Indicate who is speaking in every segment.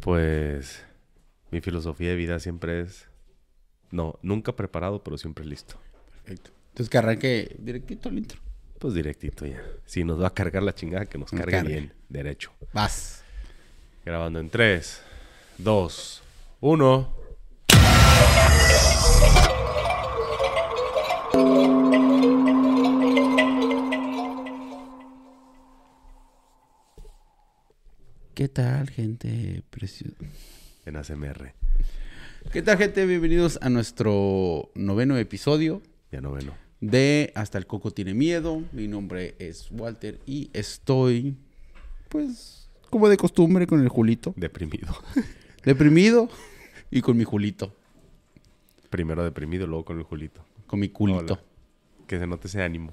Speaker 1: Pues mi filosofía de vida siempre es... No, nunca preparado, pero siempre listo.
Speaker 2: Perfecto. Entonces que arranque directito el intro.
Speaker 1: Pues directito ya. Si nos va a cargar la chingada, que nos
Speaker 2: Nos
Speaker 1: cargue
Speaker 2: cargue.
Speaker 1: bien, derecho.
Speaker 2: Vas.
Speaker 1: Grabando en 3, 2, 1.
Speaker 2: ¿Qué tal, gente preciosa?
Speaker 1: En ACMR.
Speaker 2: ¿Qué tal, gente? Bienvenidos a nuestro noveno episodio
Speaker 1: Ya noveno.
Speaker 2: de Hasta el Coco tiene miedo. Mi nombre es Walter y estoy, pues, como de costumbre, con el Julito.
Speaker 1: Deprimido.
Speaker 2: Deprimido y con mi Julito.
Speaker 1: Primero deprimido, luego con el Julito.
Speaker 2: Con mi culito.
Speaker 1: Hola. Que se note ese ánimo.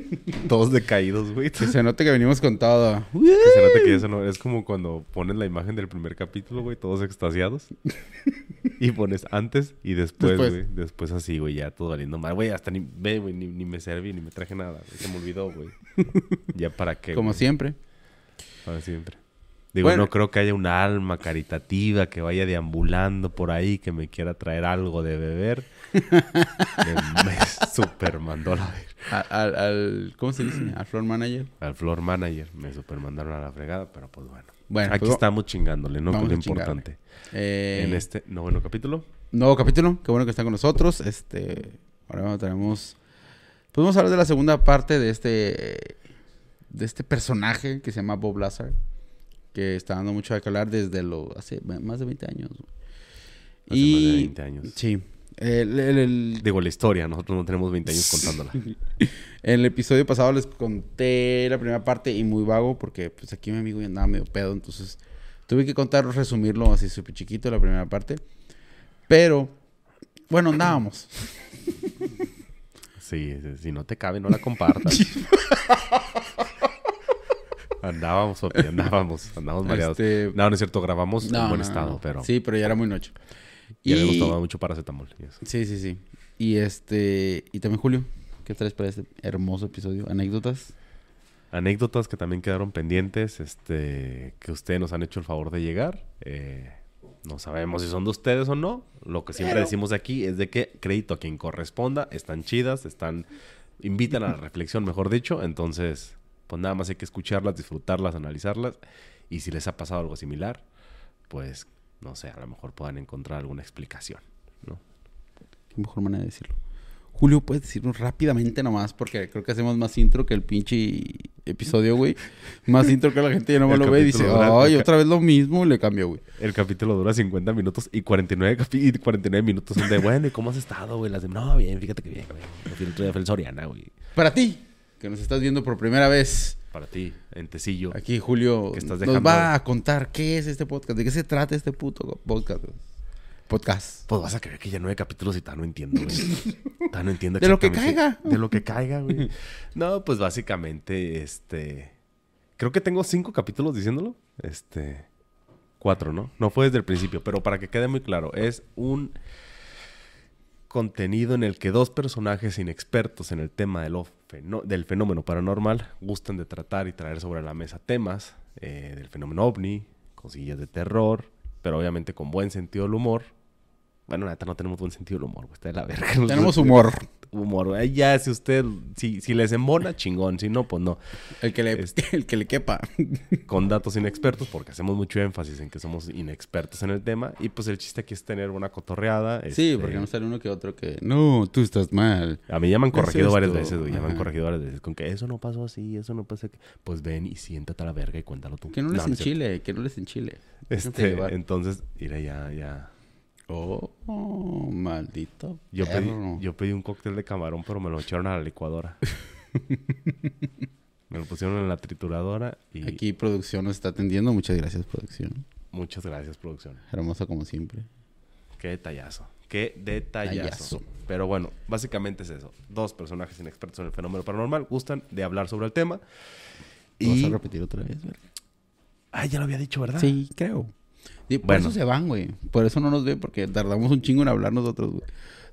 Speaker 1: Todos decaídos, güey.
Speaker 2: Que se note que venimos con todo.
Speaker 1: Que se note que eso no... Es como cuando pones la imagen del primer capítulo, güey, todos extasiados. y pones antes y después, güey. Después así, güey, ya todo valiendo mal. Güey, hasta ni... Ve, güey, ni, ni me serví, ni me traje nada. Se me olvidó, güey. ya para qué,
Speaker 2: Como siempre.
Speaker 1: Para siempre. Digo,
Speaker 2: Bueno.
Speaker 1: no creo que haya una alma caritativa que vaya deambulando por ahí que me quiera traer algo de beber. me, me super mandó la ver-
Speaker 2: A- Al, al- ¿cómo se dice? Al floor manager.
Speaker 1: Al floor manager. Me super mandaron a la fregada, pero pues bueno.
Speaker 2: Bueno,
Speaker 1: Aquí
Speaker 2: pues,
Speaker 1: estamos chingándole, ¿no? Lo importante.
Speaker 2: eh,
Speaker 1: En este noveno capítulo.
Speaker 2: Nuevo capítulo, qué bueno que están con nosotros. Este, ahora tenemos, pues vamos a hablar de la segunda parte de este, de este personaje que se llama Bob Lazar, que está dando mucho de hablar desde lo hace más de 20 años.
Speaker 1: Hace
Speaker 2: y
Speaker 1: más de 20 años.
Speaker 2: sí, el, el- el-
Speaker 1: Digo, la historia. Nosotros no tenemos 20 años contándola.
Speaker 2: en el episodio pasado les conté la primera parte y muy vago porque pues aquí mi amigo ya andaba medio pedo, entonces tuve que contar, resumirlo así súper chiquito la primera parte, pero bueno andábamos.
Speaker 1: Sí, si no te cabe, no la compartas. andábamos, andábamos. Andábamos mareados.
Speaker 2: Este,
Speaker 1: No, no es cierto. Grabamos
Speaker 2: No,
Speaker 1: en buen
Speaker 2: no,
Speaker 1: estado,
Speaker 2: no.
Speaker 1: pero...
Speaker 2: Sí, pero ya era muy noche.
Speaker 1: Y habíamos tomado mucho paracetamol. y eso.
Speaker 2: Sí, sí, sí. Y este... Y también, Julio, ¿qué traes para este hermoso episodio? ¿Anécdotas?
Speaker 1: Anécdotas que también quedaron pendientes, este, que ustedes nos han hecho el favor de llegar. Eh, no sabemos si son de ustedes o no. Lo que siempre
Speaker 2: Pero-
Speaker 1: decimos aquí es de que crédito a quien corresponda. Están chidas, están... Invitan a la reflexión, mejor dicho. Entonces, pues nada más hay que escucharlas, disfrutarlas, analizarlas. Y si les ha pasado algo similar, pues, no sé, a lo mejor puedan encontrar alguna explicación, ¿no?
Speaker 2: Qué mejor manera de decirlo. Julio, ¿puedes decirnos rápidamente nomás? Porque creo que hacemos más intro que el pinche episodio, güey. Más intro que la gente ya no
Speaker 1: El
Speaker 2: lo ve y dice,
Speaker 1: dura-
Speaker 2: ay, otra vez lo mismo, le cambio, güey.
Speaker 1: El capítulo dura 50 minutos y 49, capi- y 49 minutos son de, bueno, ¿y cómo has estado, güey? Las de, no, bien, fíjate que bien, güey. El otro día fue el Soriana, güey.
Speaker 2: Para ti, que nos estás viendo por primera vez,
Speaker 1: Para ti, en Tecillo.
Speaker 2: aquí Julio
Speaker 1: Que estás
Speaker 2: nos va a contar qué es este podcast, de qué se trata este puto podcast. Podcast.
Speaker 1: Pues vas a creer que ya nueve capítulos y tal no entiendo, güey. Tal no entiendo
Speaker 2: De lo que caiga.
Speaker 1: De lo que caiga, güey. No, pues básicamente, este... Creo que tengo cinco capítulos diciéndolo. Este... Cuatro, ¿no? No fue desde el principio, pero para que quede muy claro, es un contenido en el que dos personajes inexpertos en el tema de fenó- del fenómeno paranormal gustan de tratar y traer sobre la mesa temas eh, del fenómeno ovni, cosillas de terror, pero obviamente con buen sentido del humor. Bueno, neta, no tenemos buen sentido del humor, güey, está de la verga.
Speaker 2: Tenemos humor.
Speaker 1: Humor. Ahí Ya, si usted, si, si les embona, chingón. Si no, pues no.
Speaker 2: El que le,
Speaker 1: Este-
Speaker 2: el que le quepa.
Speaker 1: Con datos inexpertos, porque hacemos mucho énfasis en que somos inexpertos en el tema. Y pues el chiste aquí es tener una cotorreada.
Speaker 2: Sí,
Speaker 1: este,
Speaker 2: porque no sale uno que otro que... No, tú estás mal.
Speaker 1: A mí ya me han
Speaker 2: ¿Qué es
Speaker 1: corregido varias veces, güey. Ya me han corregido varias veces. Con que eso no pasó así, eso no pasó aquí. Pues ven y siéntate a la verga y cuéntalo tú.
Speaker 2: Que no les
Speaker 1: es cierto.
Speaker 2: enchile, que no les enchile.
Speaker 1: Este, entonces, mira, ya, ya.
Speaker 2: Oh, oh, maldito.
Speaker 1: Yo pedí, yo pedí un cóctel de camarón, pero me lo echaron a la licuadora. me lo pusieron en la trituradora y
Speaker 2: Aquí producción nos está atendiendo. Muchas gracias, producción.
Speaker 1: muchas gracias, producción.
Speaker 2: Hermosa como siempre.
Speaker 1: Qué detallazo. Qué detallazo.
Speaker 2: Detallazo.
Speaker 1: Pero bueno, básicamente es eso. Dos personajes inexpertos en el fenómeno paranormal gustan de hablar sobre el tema.
Speaker 2: ¿Lo ¿Vas
Speaker 1: Y...
Speaker 2: a repetir otra vez? verga?
Speaker 1: Ah, ya lo había dicho, ¿verdad?
Speaker 2: Sí, creo. Y por
Speaker 1: Bueno.
Speaker 2: eso se van, güey. Por eso no nos ven, porque tardamos un chingo en hablar nosotros, güey.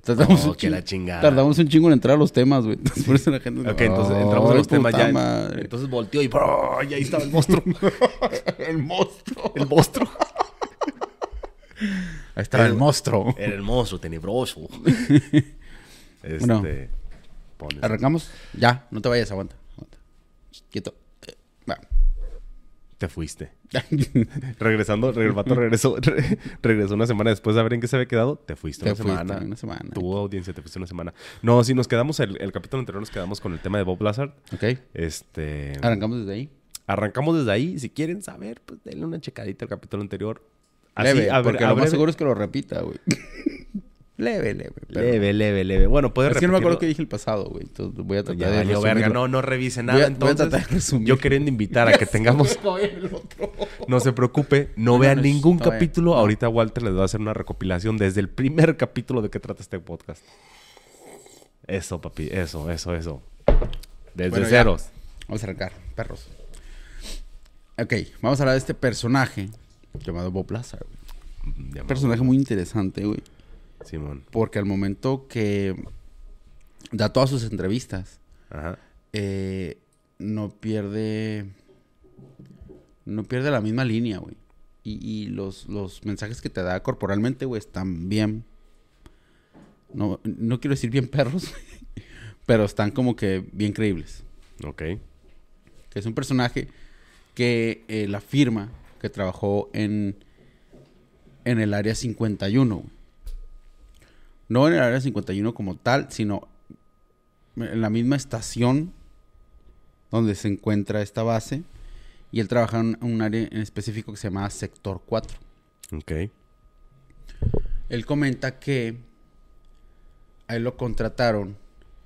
Speaker 2: Tardamos,
Speaker 1: Oh,
Speaker 2: un
Speaker 1: que la chingada.
Speaker 2: tardamos un chingo en entrar a los temas, güey. Entonces, por eso la gente...
Speaker 1: Ok, entonces
Speaker 2: "Ay,
Speaker 1: entramos en los temas ya.
Speaker 2: madre".
Speaker 1: Entonces volteó y ¡bro! y ahí estaba el monstruo.
Speaker 2: el monstruo.
Speaker 1: el monstruo.
Speaker 2: Ahí estaba el
Speaker 1: El-
Speaker 2: monstruo.
Speaker 1: Era el monstruo tenebroso. este.
Speaker 2: Bueno. ¿Arrancamos? Ya, no te vayas, aguanta. aguanta. Quieto.
Speaker 1: Te fuiste. Regresando, re- el vato regresó, re- regresó una semana después de ver en qué se había quedado. Te fuiste
Speaker 2: Te
Speaker 1: una
Speaker 2: fuiste
Speaker 1: semana.
Speaker 2: una semana.
Speaker 1: Tuvo audiencia, te fuiste una semana. No, sí, nos quedamos, el, el capítulo anterior nos quedamos con el tema de Bob Lazar.
Speaker 2: ok.
Speaker 1: Este.
Speaker 2: Arrancamos desde ahí.
Speaker 1: Arrancamos desde ahí. Si quieren saber, pues denle una checadita al capítulo anterior. Así,
Speaker 2: leve,
Speaker 1: a ver,
Speaker 2: porque
Speaker 1: a
Speaker 2: lo más
Speaker 1: breve-
Speaker 2: seguro es que lo repita, güey. leve, leve. pero-
Speaker 1: Leve, leve, leve. Bueno, puedes
Speaker 2: Es que no me acuerdo qué dije el pasado, güey. Entonces voy a tratar
Speaker 1: Ya
Speaker 2: de
Speaker 1: valió verga. No, no revise
Speaker 2: Voy
Speaker 1: nada.
Speaker 2: a- voy a
Speaker 1: entonces,
Speaker 2: tratar de resumir.
Speaker 1: yo queriendo invitar a que tengamos... No se preocupe, no
Speaker 2: No,
Speaker 1: vean
Speaker 2: no,
Speaker 1: ningún capítulo. Ahorita Walter les va a hacer una recopilación desde el primer capítulo de qué trata este podcast. Eso, papi, eso, eso, eso. Desde
Speaker 2: Bueno, ya.
Speaker 1: ceros.
Speaker 2: Vamos a arrancar, perros. Ok, vamos a hablar de este personaje llamado Bob Lazar. güey.
Speaker 1: Me-
Speaker 2: personaje muy interesante, güey.
Speaker 1: Simón.
Speaker 2: Porque al momento que da todas sus entrevistas,
Speaker 1: Ajá.
Speaker 2: eh, no pierde. No pierde la misma línea, güey. Y, y los, los mensajes que te da corporalmente, güey, están bien. No, no quiero decir bien perros, pero están como que bien creíbles.
Speaker 1: Ok.
Speaker 2: Que es un personaje que eh, la firma que trabajó en, en el área 51, güey. No en el área 51 como tal, sino en la misma estación donde se encuentra esta base. Y él trabaja en un área en específico que se llama Sector 4.
Speaker 1: Ok.
Speaker 2: Él comenta que a él lo contrataron.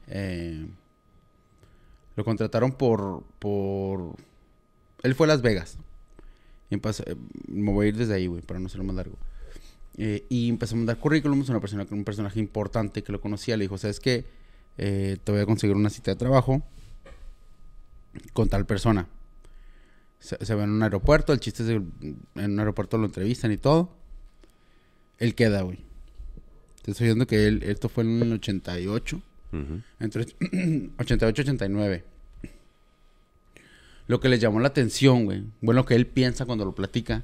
Speaker 2: eh, lo contrataron por, por. Él fue a Las Vegas. Y eh, me voy a ir desde ahí, güey, para no ser más largo. Eh, y empezó a mandar currículums. Una persona, un personaje importante que lo conocía le dijo: ¿Sabes qué? Eh, te voy a conseguir una cita de trabajo con tal persona. Se, se va en un aeropuerto. El chiste es que en un aeropuerto lo entrevistan y todo. Él queda, güey. Te estoy diciendo que él, esto fue en el 88.
Speaker 1: Ujú.
Speaker 2: Entre 88 y 89. Lo que le llamó la atención, güey, bueno, lo que él piensa cuando lo platica,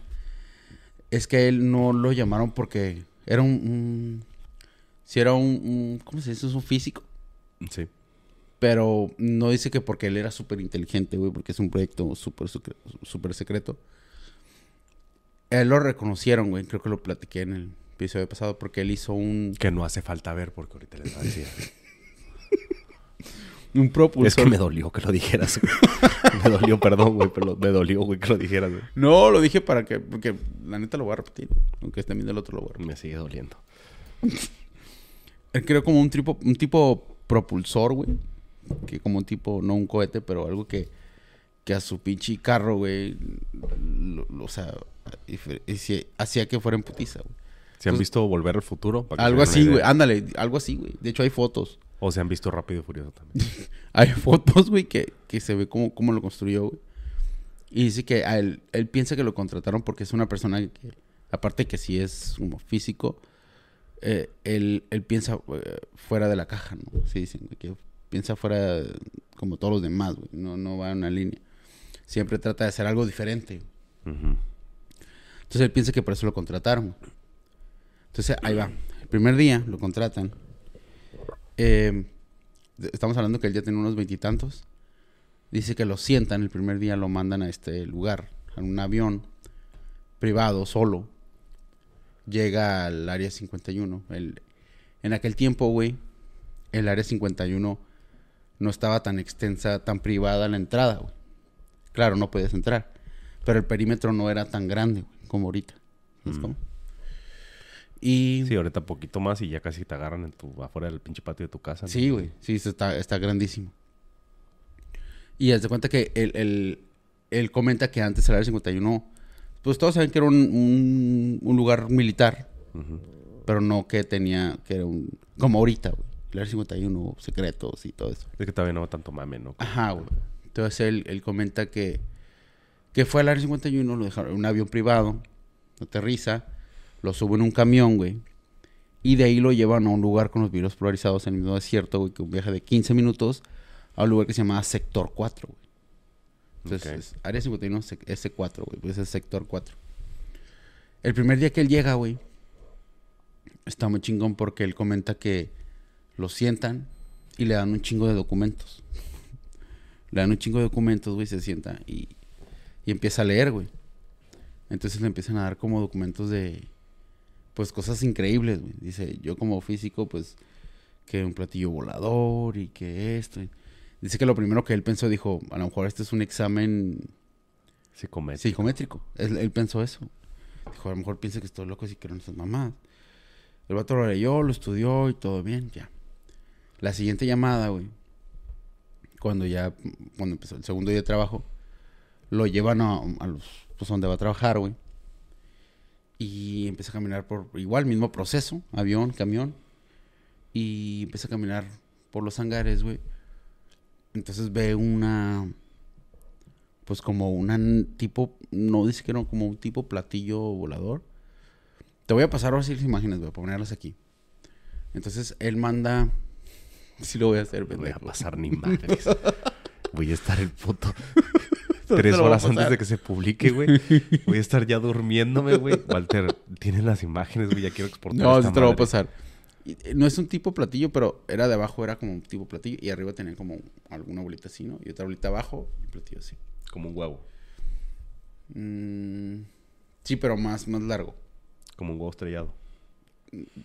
Speaker 2: es que él no lo llamaron porque era un... un- si era un, un- ¿Cómo se dice? Es un físico.
Speaker 1: Sí.
Speaker 2: Pero no dice que porque él era súper inteligente, güey, porque es un proyecto súper súper secreto. Él lo reconocieron, güey. Creo que lo platiqué en el episodio pasado porque él hizo un,
Speaker 1: Que no hace falta ver porque ahorita les va a decir.
Speaker 2: un propulsor.
Speaker 1: es que me dolió que lo dijeras. güey. me dolió, perdón, güey, pero me dolió, güey, que lo dijeras. güey.
Speaker 2: No, lo dije para que... Porque la neta lo voy a repetir. Aunque esté viendo el otro lo voy a repetir.
Speaker 1: Me sigue doliendo.
Speaker 2: Él creó como un tipo, un tipo propulsor, güey. Que como un tipo, no un cohete, pero algo que, que a su pinche carro, güey, lo- lo- o sea, hacía que fuera en putiza, güey.
Speaker 1: ¿Se han
Speaker 2: Entonces-
Speaker 1: visto Volver al Futuro? Para que
Speaker 2: Algo así, güey. Ándale, algo así, güey. De hecho, hay fotos.
Speaker 1: O se han visto Rápido y Furioso también.
Speaker 2: Hay fotos, güey, que, que se ve cómo, cómo lo construyó, güey. Y dice que a él, él piensa que lo contrataron porque es una persona que, aparte que sí es como físico, eh, él, él piensa eh, fuera de la caja, ¿no? Sí, dicen, que piensa fuera como todos los demás, güey. No, no va en una línea. Siempre trata de hacer algo diferente. Entonces él piensa que por eso lo contrataron. Entonces ahí va. El primer día lo contratan. Eh, estamos hablando que él ya tiene unos veintitantos. Dice que lo sientan el primer día, lo mandan a este lugar, en un avión privado, solo. Llega al área 51. El, en aquel tiempo, güey, el área 51 no estaba tan extensa, tan privada la entrada, güey. Claro, no podías entrar. Pero el perímetro no era tan grande, güey, como ahorita. ¿Sabes
Speaker 1: Mm.
Speaker 2: cómo? Y...
Speaker 1: Sí, ahorita poquito más y ya casi te agarran en tu, afuera del pinche patio de tu casa. ¿no?
Speaker 2: Sí, güey. Sí, está, está grandísimo. Y haz de cuenta que él, él- él comenta que antes el área 51, pues todos saben que era un, un- un lugar militar, pero no que tenía, que era un, como ahorita, güey. El área 51, secretos y todo eso.
Speaker 1: Es que todavía no va tanto mame, ¿no?
Speaker 2: Ajá, güey. Entonces él, él comenta que, que fue al área 51, lo dejaron en un avión privado, Aterriza, lo sube en un camión, güey. Y de ahí lo llevan a un lugar con los vidrios polarizados en el mismo desierto, güey, que un viaje de 15 minutos a un lugar que se llama Sector 4, güey. Entonces,
Speaker 1: Ok.
Speaker 2: es Área 51 sec- S4, güey, pues es Sector 4. El primer día que él llega, güey, está muy chingón porque él comenta que lo sientan y le dan un chingo de documentos. le dan un chingo de documentos, güey, se sienta y, y empieza a leer, güey. Entonces le empiezan a dar como documentos de, pues, cosas increíbles, güey. Dice, yo como físico, pues, que un platillo volador y que esto. Dice que lo primero que él pensó, dijo, a lo mejor este es un examen
Speaker 1: Psicométrico.
Speaker 2: psicométrico. Él, él pensó eso. Dijo, a lo mejor piensa que estoy loco si quiero esas mamás. El vato lo leyó, lo estudió y todo bien, ya. La siguiente llamada, güey, cuando ya, cuando empezó el segundo día de trabajo, lo llevan a, a los, pues donde va a trabajar, güey. Y empieza a caminar por, igual, mismo proceso, avión, camión. Y empieza a caminar por los hangares, güey. Entonces ve una, pues como una tipo, no dice que no, como un tipo platillo volador. Te voy a pasar ahora sí las imágenes, voy a ponerlas aquí. Entonces él manda, sí lo voy a hacer,
Speaker 1: No voy a
Speaker 2: pendejo.
Speaker 1: pasar ni madres. Voy a estar el puto tres horas antes de que se publique, güey. Voy a estar ya durmiéndome, güey. Walter, tienes las imágenes, güey. Ya quiero exportar
Speaker 2: No,
Speaker 1: esta
Speaker 2: te lo voy a pasar. Eh, no es un tipo platillo, pero era de abajo, era como un tipo platillo. Y arriba tenía como alguna bolita así, ¿no? Y otra bolita abajo y un platillo así.
Speaker 1: Como un huevo.
Speaker 2: Mm, sí, pero más, más largo.
Speaker 1: Como un huevo estrellado.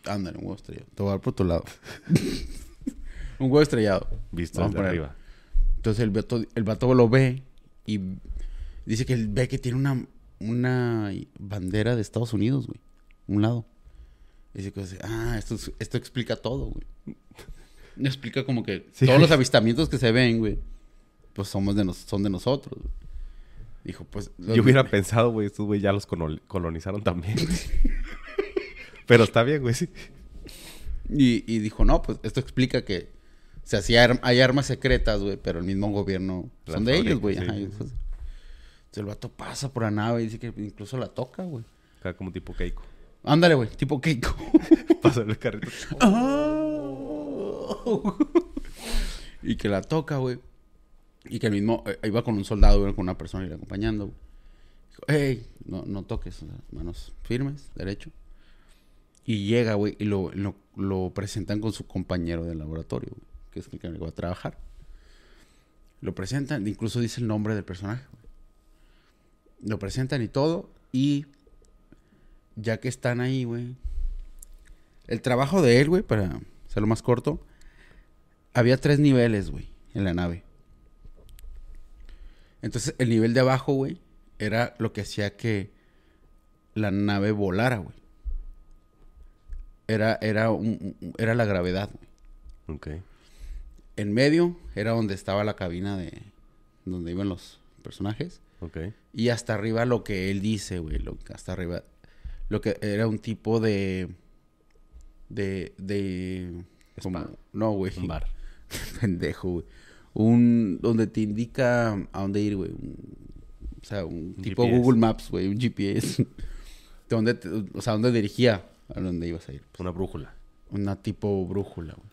Speaker 2: Ándale, un huevo estrellado. Te voy a dar por tu lado. un huevo estrellado.
Speaker 1: Visto
Speaker 2: Vamos
Speaker 1: desde arriba.
Speaker 2: Entonces el vato, el vato lo ve y dice que él ve que tiene una, una bandera de Estados Unidos, güey. Un lado. Y dice que, ah, esto, es- esto explica todo, güey. Explica como que
Speaker 1: Sí.
Speaker 2: todos los avistamientos que se ven, güey, pues somos de nos, son de nosotros. güey. Dijo, pues...
Speaker 1: Yo hubiera pensado, güey, estos güey ya los colon- colonizaron también. Pero está bien, güey, sí.
Speaker 2: Y, y dijo, no, pues esto explica que... O sea, sí hay, arm- hay armas secretas, güey, pero el mismo gobierno son de ellos, güey.
Speaker 1: sí.
Speaker 2: Pues- Entonces el vato pasa por la nave y dice que incluso la toca, güey.
Speaker 1: Acá como tipo Keiko.
Speaker 2: Ándale, güey, tipo Keiko.
Speaker 1: Pasa el carrito.
Speaker 2: y que la toca, güey. Y que el mismo eh, iba con un soldado, güey, con una persona y le acompañando. güey. Dijo, hey, no, no toques, manos firmes, derecho. Y llega, güey, y lo, lo, lo presentan con su compañero de laboratorio, güey, que es el que va a trabajar. Lo presentan, incluso dice el nombre del personaje. Lo presentan y todo, y ya que están ahí, güey. El trabajo de él, güey, para hacerlo más corto, había tres niveles, güey, en la nave. Entonces, el nivel de abajo, güey, era lo que hacía que la nave volara, güey. Era, era, un- era la gravedad, güey.
Speaker 1: Ok.
Speaker 2: En medio era donde estaba la cabina de... Donde iban los personajes.
Speaker 1: Ok.
Speaker 2: Y hasta arriba lo que él dice, güey. Lo, hasta arriba. Lo que era un tipo de. De. de. como-
Speaker 1: Spa.
Speaker 2: no, güey.
Speaker 1: Un bar.
Speaker 2: Pendejo, güey. Un. donde te indica a dónde ir, güey. Un- o sea, un,
Speaker 1: Un
Speaker 2: tipo
Speaker 1: GPS.
Speaker 2: Google Maps, güey. Un GPS. de dónde te- o sea, dónde dirigía a dónde ibas a ir.
Speaker 1: Una brújula.
Speaker 2: Una tipo brújula, güey.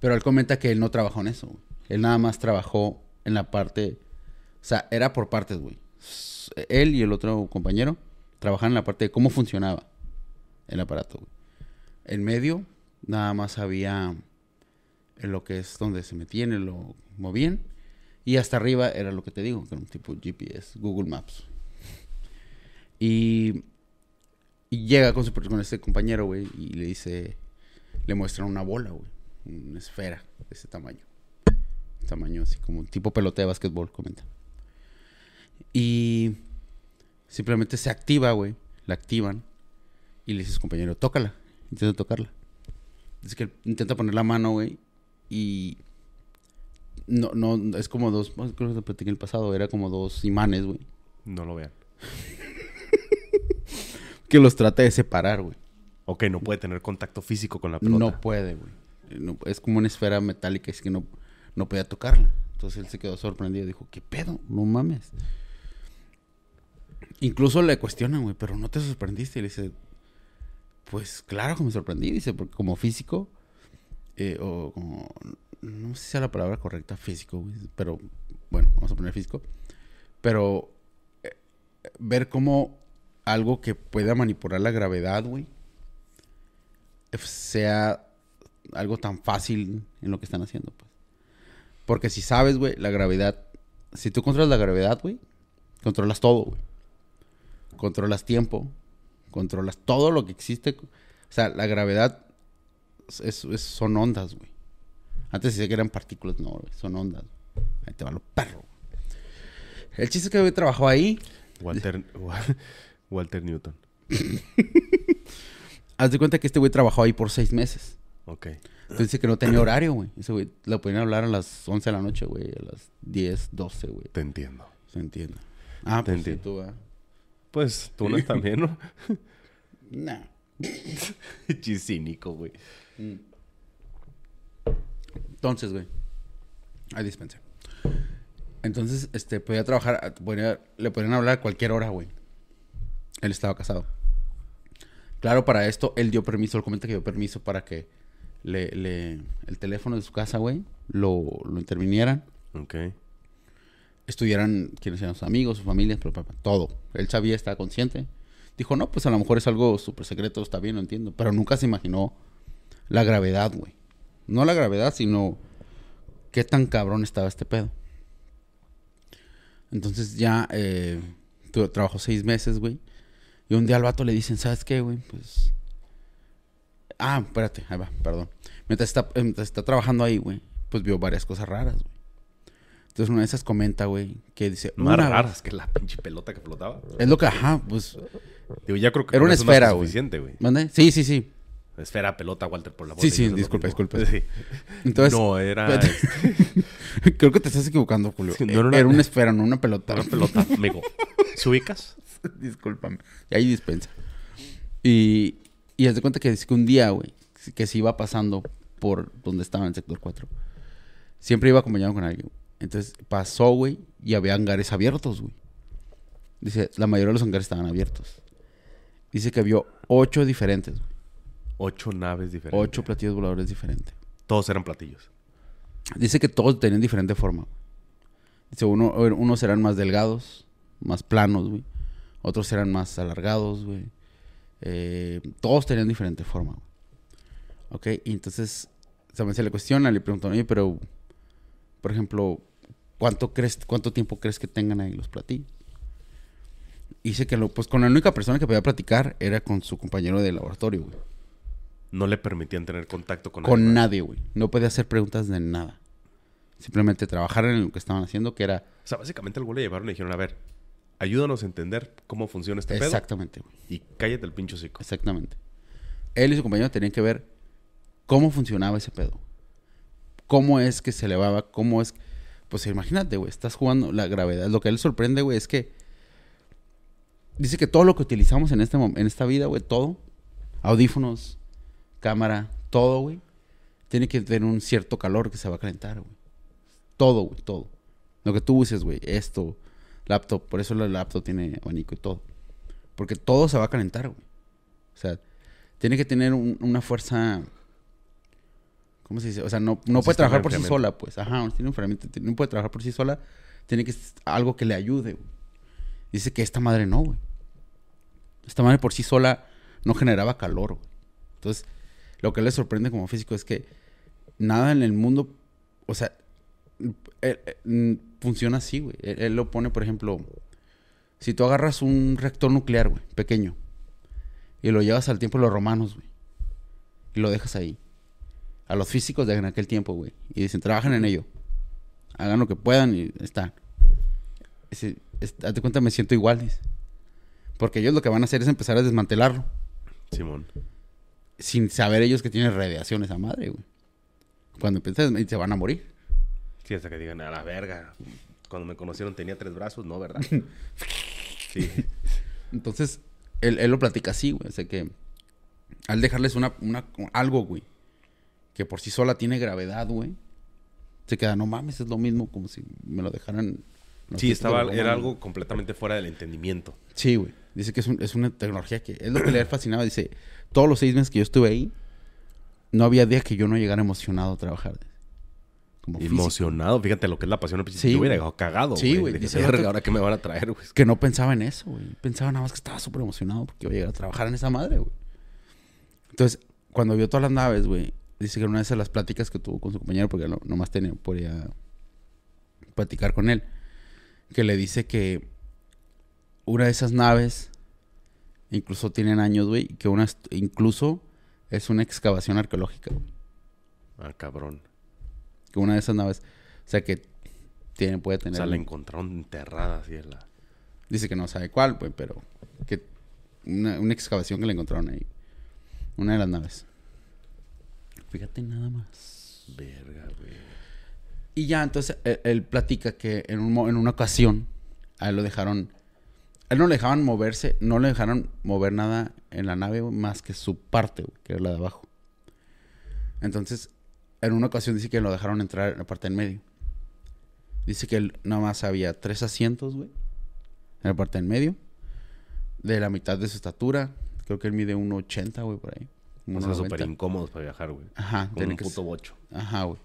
Speaker 2: Pero él comenta que él no trabajó en eso, güey. Él nada más trabajó en la parte... O sea, era por partes, güey. Él y el otro compañero trabajaban en la parte de cómo funcionaba el aparato, güey. En medio, nada más había en lo que es donde se metían y lo movían. Y hasta arriba era lo que te digo, que era un tipo GPS, Google Maps. Y y llega con, su, con este compañero, güey, y le dice, le muestran una bola, güey, una esfera de ese tamaño. Tamaño así como tipo pelota de básquetbol, comenta. Y simplemente se activa, güey, la activan y le dice a su compañero, tócala, intenta tocarla. Dice que intenta poner la mano, güey, y no, no, es como dos, creo que lo platiqué en el pasado, era como dos imanes, güey,
Speaker 1: No lo vean.
Speaker 2: que los trata de separar, güey.
Speaker 1: Ok, no puede tener contacto físico con la pelota.
Speaker 2: No puede, güey. Es como una esfera metálica, es que no, no podía tocarla. Entonces él se quedó sorprendido. Dijo, ¿qué pedo? No mames. Incluso le cuestionan, güey, pero no te sorprendiste. Y le dice, pues claro que me sorprendí, dice, porque como físico, eh, o como, no sé si sea la palabra correcta, físico, güey, pero bueno, vamos a poner físico. Pero eh, ver cómo algo que pueda manipular la gravedad, güey, sea algo tan fácil en lo que están haciendo, pues. Porque si sabes, güey, la gravedad, si tú controlas la gravedad, güey, controlas todo, güey. Controlas tiempo, controlas todo lo que existe. O sea, la gravedad es, son ondas, güey. Antes decía que eran partículas, no, güey, son ondas. Ahí te va lo perro. El chiste es que hoy trabajó ahí.
Speaker 1: Walter, Walter Newton.
Speaker 2: Haz de cuenta que este güey trabajó ahí por seis meses.
Speaker 1: Ok.
Speaker 2: Entonces dice que no tenía horario, güey. Ese güey lo podían hablar a las 11 de la noche, güey. A las 10, 12, güey.
Speaker 1: Te entiendo.
Speaker 2: Se entiende. Ah, Te pues entiendo. tú, ah.
Speaker 1: Pues tú no estás también, ¿no?
Speaker 2: nah.
Speaker 1: Chisínico, güey. Mm.
Speaker 2: Entonces, güey. Ahí dispense. Entonces, este, podía trabajar, le podían hablar a cualquier hora, güey. Él estaba casado. Claro, para esto, él dio permiso, él comenta que dio permiso para que le, le el teléfono de su casa, güey, lo, lo intervinieran.
Speaker 1: Ok.
Speaker 2: Estuvieran quienes eran sus amigos, sus familias, todo. Él sabía, estaba consciente. Dijo, no, pues a lo mejor es algo súper secreto, está bien, lo entiendo. Pero nunca se imaginó la gravedad, güey. No la gravedad, sino qué tan cabrón estaba este pedo. Entonces ya eh, trabajó seis meses, güey. Y un día al vato le dicen, ¿sabes qué, güey? Pues... Ah, espérate, ahí va, perdón. Mientras está, está trabajando ahí, güey, pues vio varias cosas raras, güey. Entonces una de esas comenta, güey, que dice...
Speaker 1: Más raras que la pinche pelota que flotaba.
Speaker 2: Es lo que, ajá, pues...
Speaker 1: Digo, ya creo que
Speaker 2: era una esfera, güey.
Speaker 1: güey.
Speaker 2: Sí, sí, sí.
Speaker 1: Esfera, pelota, Walter, por la
Speaker 2: voz. Sí, sí, disculpa, disculpa. Sí. Entonces,
Speaker 1: no, era...
Speaker 2: Este creo que te estás equivocando, Julio. Era una esfera, no una pelota.
Speaker 1: Una pelota, amigo. ¿Se ubicas?
Speaker 2: Discúlpame. Y ahí dispensa. Y, y haz de cuenta que, que un día, güey, que se iba pasando por donde estaba en el sector 4. Siempre iba acompañado con alguien. Entonces pasó, güey, y había hangares abiertos, güey. Dice, la mayoría de los hangares estaban abiertos. Dice que vio ocho diferentes, güey.
Speaker 1: Ocho naves diferentes.
Speaker 2: Ocho platillos voladores diferentes.
Speaker 1: Todos eran platillos.
Speaker 2: Dice que todos tenían diferente forma. Dice, uno, unos eran más delgados, más planos, güey. Otros eran más alargados, güey. Eh, todos tenían diferente forma. Ok, y entonces también se le cuestiona, le preguntan, oye, pero, por ejemplo, ¿cuánto, crees, ¿cuánto tiempo crees que tengan ahí los platillos? dice que lo, pues con la única persona que podía platicar era con su compañero de laboratorio, güey.
Speaker 1: No le permitían tener contacto con,
Speaker 2: con nadie, güey. No podía hacer preguntas de nada. Simplemente trabajar en lo que estaban haciendo, que era...
Speaker 1: O sea, básicamente al güey le llevaron y le dijeron, a ver, ayúdanos a entender cómo funciona este
Speaker 2: pedo. Exactamente.
Speaker 1: Y cállate el pincho cico.
Speaker 2: Exactamente. Él y su compañero tenían que ver cómo funcionaba ese pedo. Cómo es que se elevaba, cómo es... Pues imagínate, güey, estás jugando la gravedad. Lo que a él sorprende, güey, es que... Dice que todo lo que utilizamos en, este, en esta vida, güey, todo, audífonos, cámara, todo, güey, tiene que tener un cierto calor que se va a calentar, güey. Todo, güey, todo. Lo que tú uses, güey, esto, laptop. Por eso el laptop tiene abanico y todo. Porque todo se va a calentar, güey. O sea, tiene que tener una fuerza. ¿Cómo se dice? O sea, no, no puede trabajar por sí sola, pues. Ajá, tiene un No puede trabajar por sí sola. Tiene que algo que le ayude, güey. Dice que esta madre no, güey. Esta madre por sí sola no generaba calor, güey. Entonces, lo que le sorprende como físico es que nada en el mundo. O sea, funciona así, güey. Él, lo pone, por ejemplo, si tú agarras un reactor nuclear, güey, pequeño, y lo llevas al tiempo de los romanos, güey, y lo dejas ahí. A los físicos de en aquel tiempo, güey. Y dicen, trabajan en ello. Hagan lo que puedan y están. Date cuenta, me siento igual, dice. Porque ellos lo que van a hacer es empezar a desmantelarlo.
Speaker 1: Simón.
Speaker 2: Sin saber ellos que tienen radiación esa madre, güey. Cuando empiezan, se van a morir.
Speaker 1: Sí, hasta que digan, a la verga. Cuando me conocieron tenía tres brazos, ¿no? ¿Verdad?
Speaker 2: sí. Entonces, él, lo platica así, güey. O sea que al dejarles una, una, algo, güey, que por sí sola tiene gravedad, güey, se queda, no mames, es lo mismo como si me lo dejaran No
Speaker 1: Sí, estaba, era algo completamente fuera del entendimiento.
Speaker 2: Sí, güey. Dice que es, un- es una tecnología que es lo que le fascinaba. Dice, todos los seis meses que yo estuve ahí, no había día que yo no llegara emocionado a trabajar. Como físico.
Speaker 1: Emocionado, fíjate lo que es la pasión.
Speaker 2: Sí,
Speaker 1: yo hubiera llegado cagado,
Speaker 2: Sí,
Speaker 1: güey.
Speaker 2: güey,
Speaker 1: De que,
Speaker 2: dice el
Speaker 1: "Verga,
Speaker 2: vato-
Speaker 1: ahora que me van a traer, güey.
Speaker 2: Que no pensaba en eso, güey. Pensaba nada más que estaba súper emocionado porque iba a llegar a trabajar en esa madre, güey. Entonces, cuando vio todas las naves, güey, dice que una de esas las pláticas que tuvo con su compañero, porque no, nomás tenía, podía platicar con él, que le dice que una de esas naves incluso tienen años, güey, que una incluso es una excavación arqueológica.
Speaker 1: Ah, cabrón.
Speaker 2: Que una de esas naves, o sea, que tiene, puede
Speaker 1: O
Speaker 2: tener...
Speaker 1: sea, la encontraron enterrada así en la...
Speaker 2: Dice que no sabe cuál, güey, pero que una, una excavación que le encontraron ahí. Una de las naves. Fíjate nada más.
Speaker 1: Verga, güey.
Speaker 2: Y ya, entonces, él, él platica que en, un en una ocasión, a él lo dejaron... A él no le dejaban moverse, no le dejaron mover nada en la nave más que su parte, güey, que era la de abajo. Entonces, en una ocasión dice que lo dejaron entrar en la parte en medio. Dice que él nada más había tres asientos, güey. En la parte en medio. De la mitad de su estatura. Creo que él mide 1,80, güey, por ahí.
Speaker 1: O sea,
Speaker 2: 1,90.
Speaker 1: súper incómodos para viajar, güey.
Speaker 2: Ajá.
Speaker 1: Con un puto bocho.
Speaker 2: Ajá, güey.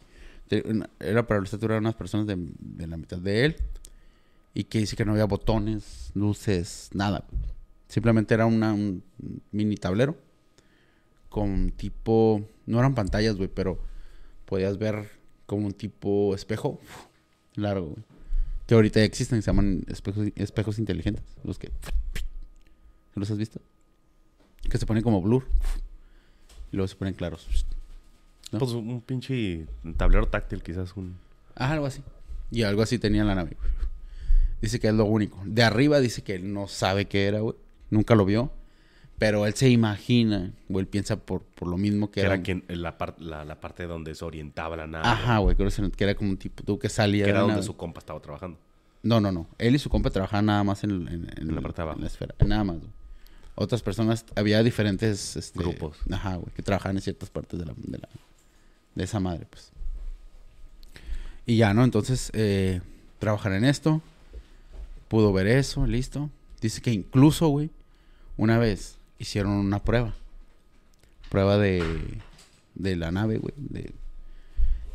Speaker 2: Era para la estatura de unas personas de, de la mitad de él. Y que dice que no había botones, luces, nada. Simplemente era una, un mini tablero. Con tipo... No eran pantallas, güey, pero podías ver como un tipo espejo largo, güey. Que ahorita ya existen, se llaman espejos, espejos inteligentes. Los que... ¿Los has visto? Que se ponen como blur. Y luego se ponen claros. ¿No?
Speaker 1: Pues un pinche tablero táctil, quizás un...
Speaker 2: Ajá, algo así. Y algo así tenía en la nave. Dice que es lo único. De arriba dice que él no sabe qué era, güey. Nunca lo vio. Pero él se imagina, o él piensa por, por lo mismo que
Speaker 1: Que
Speaker 2: era.
Speaker 1: era quien, en la, par- la, la parte donde se orientaba la nave.
Speaker 2: Ajá, güey. Creo que era como un tipo tú que salía
Speaker 1: Que era donde
Speaker 2: nave.
Speaker 1: su compa estaba trabajando.
Speaker 2: No, no, no. Él y su compa trabajaban nada más en, en,
Speaker 1: En la parte
Speaker 2: la esfera. Nada más, güey. Otras personas, había diferentes este,
Speaker 1: Grupos.
Speaker 2: Ajá, güey, que trabajaban en ciertas partes de la, de la de esa madre, pues. Y ya, ¿no? Entonces, eh, trabajar en esto. Pudo ver eso, listo. Dice que incluso, güey, una vez hicieron una prueba. Prueba de, de la nave, güey. de-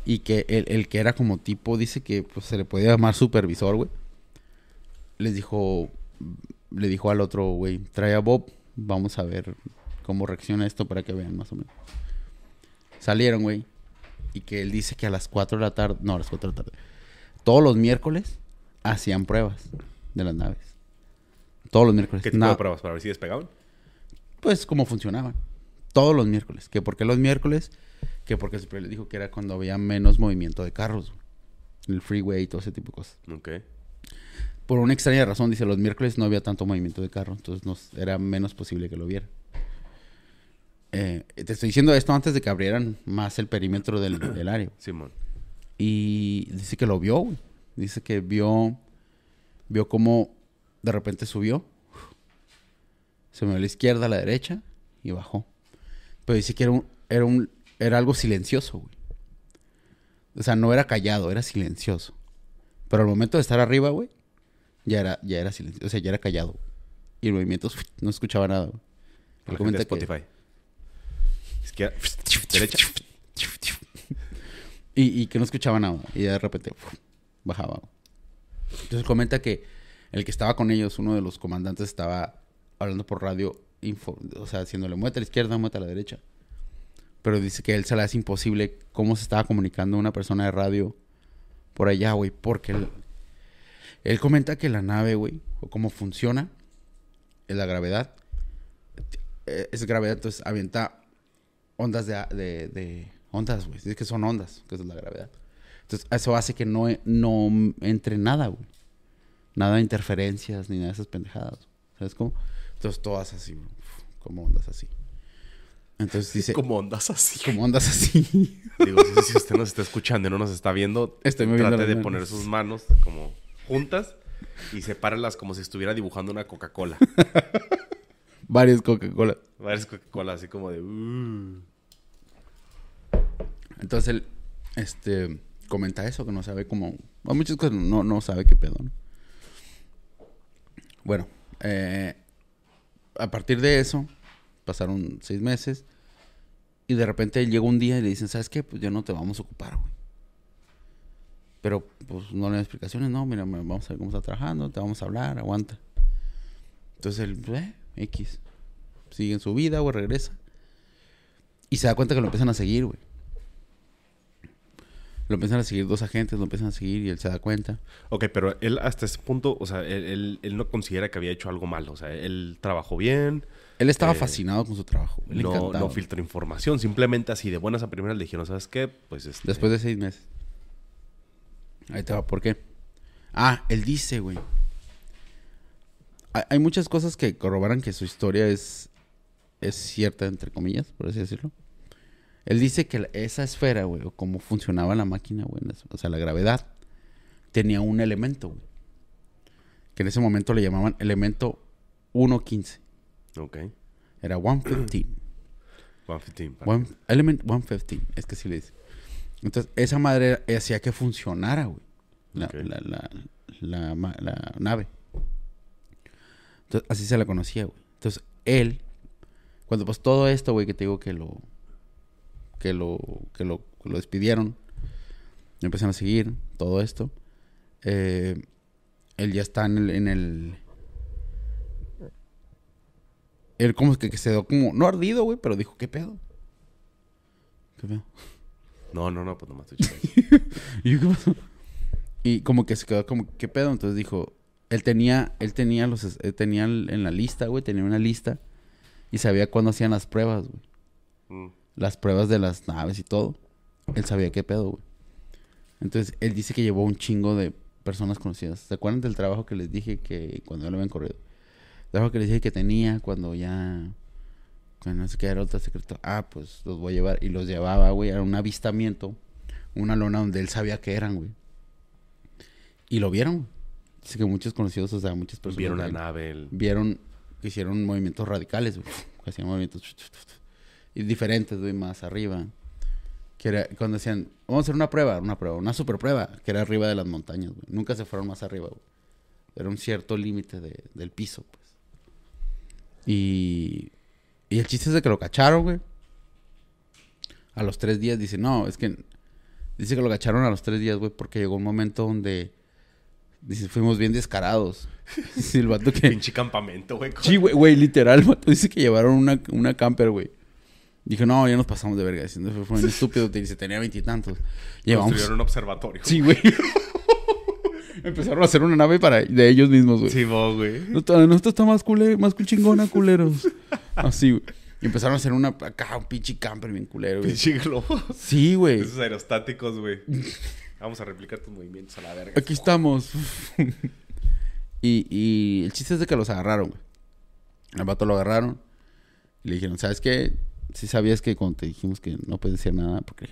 Speaker 2: y que el, el que era como tipo, dice que pues, se le podía llamar supervisor, güey. Les dijo, le dijo al otro, güey, trae a Bob, vamos a ver cómo reacciona esto para que vean más o menos. Salieron, güey. Y que él dice que a las 4 de la tarde, no, a las 4 de la tarde, todos los miércoles hacían pruebas de las naves. Todos los miércoles.
Speaker 1: ¿Qué tipo de pruebas? ¿Para ver si despegaban?
Speaker 2: Pues cómo funcionaban. Todos los miércoles. Que porque los miércoles, que porque siempre les dijo que era cuando había menos movimiento de carros. El freeway y todo ese tipo de cosas.
Speaker 1: Ok.
Speaker 2: Por una extraña razón, dice, los miércoles no había tanto movimiento de carro. Entonces nos, era menos posible que lo viera. Eh, te estoy diciendo esto antes de que abrieran más el perímetro del, del área.
Speaker 1: Simón.
Speaker 2: Y dice que lo vio, güey. Dice que vio, vio cómo de repente subió. Se movió a la izquierda, a la derecha y bajó. Pero dice que era un, era un, era algo silencioso, güey. O sea, no era callado, era silencioso. Pero al momento de estar arriba, güey, ya era, ya era silencioso, o sea, ya era callado. Y el movimiento no escuchaba nada, güey. Él comenta que-
Speaker 1: Spotify. Izquierda. Derecha.
Speaker 2: Y, y que no escuchaba nada. Y de repente bajaba. Entonces comenta que el que estaba con ellos, uno de los comandantes, estaba hablando por radio, info- o sea, haciéndole muete a la izquierda, muete a la derecha. Pero dice que él se le hace imposible cómo se estaba comunicando una persona de radio por allá, güey, porque él, él comenta que la nave, güey, o cómo funciona, es la gravedad. Eh, Es gravedad, entonces avienta ondas de- ondas, güey. Dice que son ondas, que es la gravedad. Entonces, eso hace que no, no entre nada, güey. Nada de interferencias ni nada de esas pendejadas. ¿Sabes cómo? Entonces, todas así, como ondas así. Entonces dice, como,
Speaker 1: Como ondas así.
Speaker 2: ondas así.
Speaker 1: Digo, si, usted nos está escuchando y no nos está viendo,
Speaker 2: Estoy
Speaker 1: trate de
Speaker 2: manos.
Speaker 1: poner sus manos como juntas y sepáralas como si estuviera dibujando una Coca-Cola.
Speaker 2: Varias Coca-Cola.
Speaker 1: Varias Coca-Cola así como de... "Uh".
Speaker 2: Entonces él, este, comenta eso, que no sabe cómo... Hay muchas cosas, no, no sabe qué pedo, ¿no? Bueno, eh, a partir de eso, pasaron seis meses. Y de repente llega un día y le dicen, ¿sabes qué? Pues ya no te vamos a ocupar, güey. Pero pues no le dan explicaciones, no, mira, vamos a ver cómo está trabajando, te vamos a hablar, aguanta. Entonces él, eh, X. Sigue en su vida, güey, regresa. Y se da cuenta que lo empiezan a seguir, güey. Lo empiezan a seguir dos agentes, lo empiezan a seguir y él se da cuenta.
Speaker 1: Ok, pero él hasta ese punto, o sea, él, él- él no considera que había hecho algo malo. O sea, él trabajó bien,
Speaker 2: Él estaba
Speaker 1: Eh,
Speaker 2: fascinado con su trabajo.
Speaker 1: no, no filtró información. Simplemente así de buenas a primeras le dijeron, ¿sabes qué? Pues este...
Speaker 2: Después de seis meses. Ahí te va, ¿por qué? Ah, él dice, güey. Hay, hay muchas cosas que corroboran que su historia es, es cierta, entre comillas, por así decirlo. Él dice que esa esfera, güey, o cómo funcionaba la máquina, güey, o sea, la gravedad, tenía un elemento, güey. Que en ese momento le llamaban elemento 115.
Speaker 1: Ok.
Speaker 2: Era 115.
Speaker 1: 115.
Speaker 2: One- element 115, es que sí le dice. Entonces, esa madre hacía que funcionara, güey. La, la, la, la nave. Entonces, así se la conocía, güey. Entonces, él, cuando pues todo esto, güey, que te digo que lo, que lo, que lo, que lo despidieron, empezaron a seguir, todo esto, eh, él ya está en el, en el, él como que, que se quedó como, no ardido, güey, pero dijo, ¿qué pedo? ¿Qué pedo?
Speaker 1: No, no, no, pues nomás estoy.
Speaker 2: ¿Y qué pasó? Y como que se quedó como, ¿qué pedo? Entonces dijo, él tenía, él tenía los, él tenía en la lista, güey, tenía una lista y sabía cuándo hacían las pruebas, güey.
Speaker 1: Mm.
Speaker 2: Las pruebas de las naves y todo. Él sabía qué pedo, güey. Entonces, él dice que llevó un chingo de personas conocidas. ¿Se acuerdan del trabajo que les dije que cuando yo lo habían corrido? El trabajo que les dije que tenía cuando ya... Cuando no sé qué era otro secreto. Ah, pues los voy a llevar. Y los llevaba, güey, a un avistamiento. Una lona donde él sabía que eran, güey. Y lo vieron. Dice que muchos conocidos, o sea, muchas personas...
Speaker 1: Vieron la nave.
Speaker 2: vieron que hicieron movimientos radicales, güey. Hacían movimientos y diferentes, güey, más arriba. Que era cuando decían, vamos a hacer una prueba, una prueba, una super prueba, que era arriba de las montañas, güey. Nunca se fueron más arriba, güey. Era un cierto límite de- del piso, pues. Y, y el chiste es de que lo cacharon, güey. A los tres días dice, no, es que dice que lo cacharon a los tres días, güey, porque llegó un momento donde dice, fuimos bien descarados. Dice el vato que
Speaker 1: Pinche campamento, güey.
Speaker 2: Sí, güey, güey, literal, vato, dice que llevaron una, una camper, güey. Dije, no, ya nos pasamos de verga. Diciendo, fue un estúpido, te dice, tenía veintitantos. Llevamos.
Speaker 1: Construyeron un observatorio.
Speaker 2: Sí, güey. Empezaron a hacer una nave para de ellos mismos, güey.
Speaker 1: Sí, vos, güey.
Speaker 2: Nuestra está más, cule, más cul- chingona, culeros. Así, güey. Y empezaron a hacer una acá, un pinche camper bien culero, güey.
Speaker 1: Pinche globo.
Speaker 2: Sí, güey.
Speaker 1: Esos aerostáticos, güey. Vamos a replicar tus movimientos a la verga.
Speaker 2: Aquí estamos. y, y el chiste es de que los agarraron, güey. Al vato lo agarraron. Y le dijeron, ¿sabes qué? Si sabías que cuando te dijimos que no puedes decir nada, porque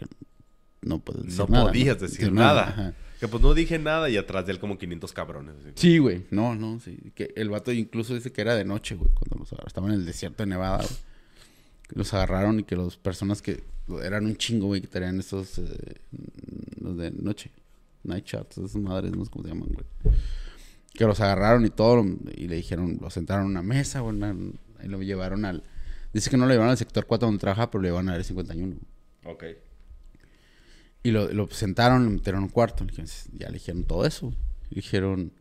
Speaker 2: no puedes decir
Speaker 1: No
Speaker 2: nada.
Speaker 1: podías decir nada.
Speaker 2: Ajá.
Speaker 1: Que pues no dije nada y atrás de él como 500 cabrones. así.
Speaker 2: Sí, güey. No, no, sí. Que el vato incluso dice que era de noche, güey, cuando los agarraron. Estaban en el desierto de Nevada, güey. Los agarraron y que las personas que eran un chingo, güey, que tenían estos, eh, los de noche. Night shots, esas madres, no sé cómo se llaman, güey. Que los agarraron y todo, y le dijeron, lo sentaron en una mesa, güey, y lo llevaron al... Dice que no lo llevaron al sector 4 donde trabaja, pero lo llevaron al 51.
Speaker 1: Ok.
Speaker 2: Y lo, lo sentaron, lo metieron en un cuarto. Le dijeron, ya le dijeron todo eso. Le dijeron,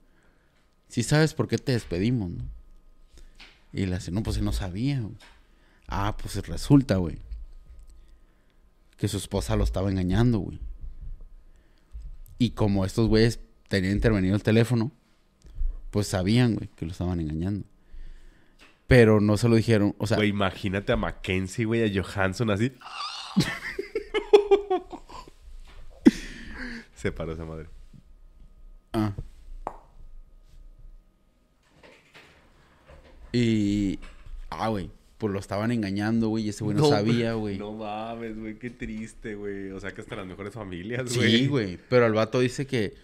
Speaker 2: sí sabes por qué te despedimos, ¿no? Y le dice, no, pues él no sabía. güey". Ah, pues resulta, güey. Que su esposa lo estaba engañando, güey. Y como estos güeyes tenían intervenido el teléfono, pues sabían, güey, que lo estaban engañando. Pero no se lo dijeron, o sea,
Speaker 1: Güey, imagínate a Mackenzie, güey, a Johansson así. Se paró esa madre.
Speaker 2: Ah. Y. Ah, güey. Pues lo estaban engañando, güey. Y ese güey no, sabía, güey.
Speaker 1: No mames, güey, qué triste, güey. O sea, que hasta las mejores familias, güey.
Speaker 2: sí, güey. Pero el vato dice que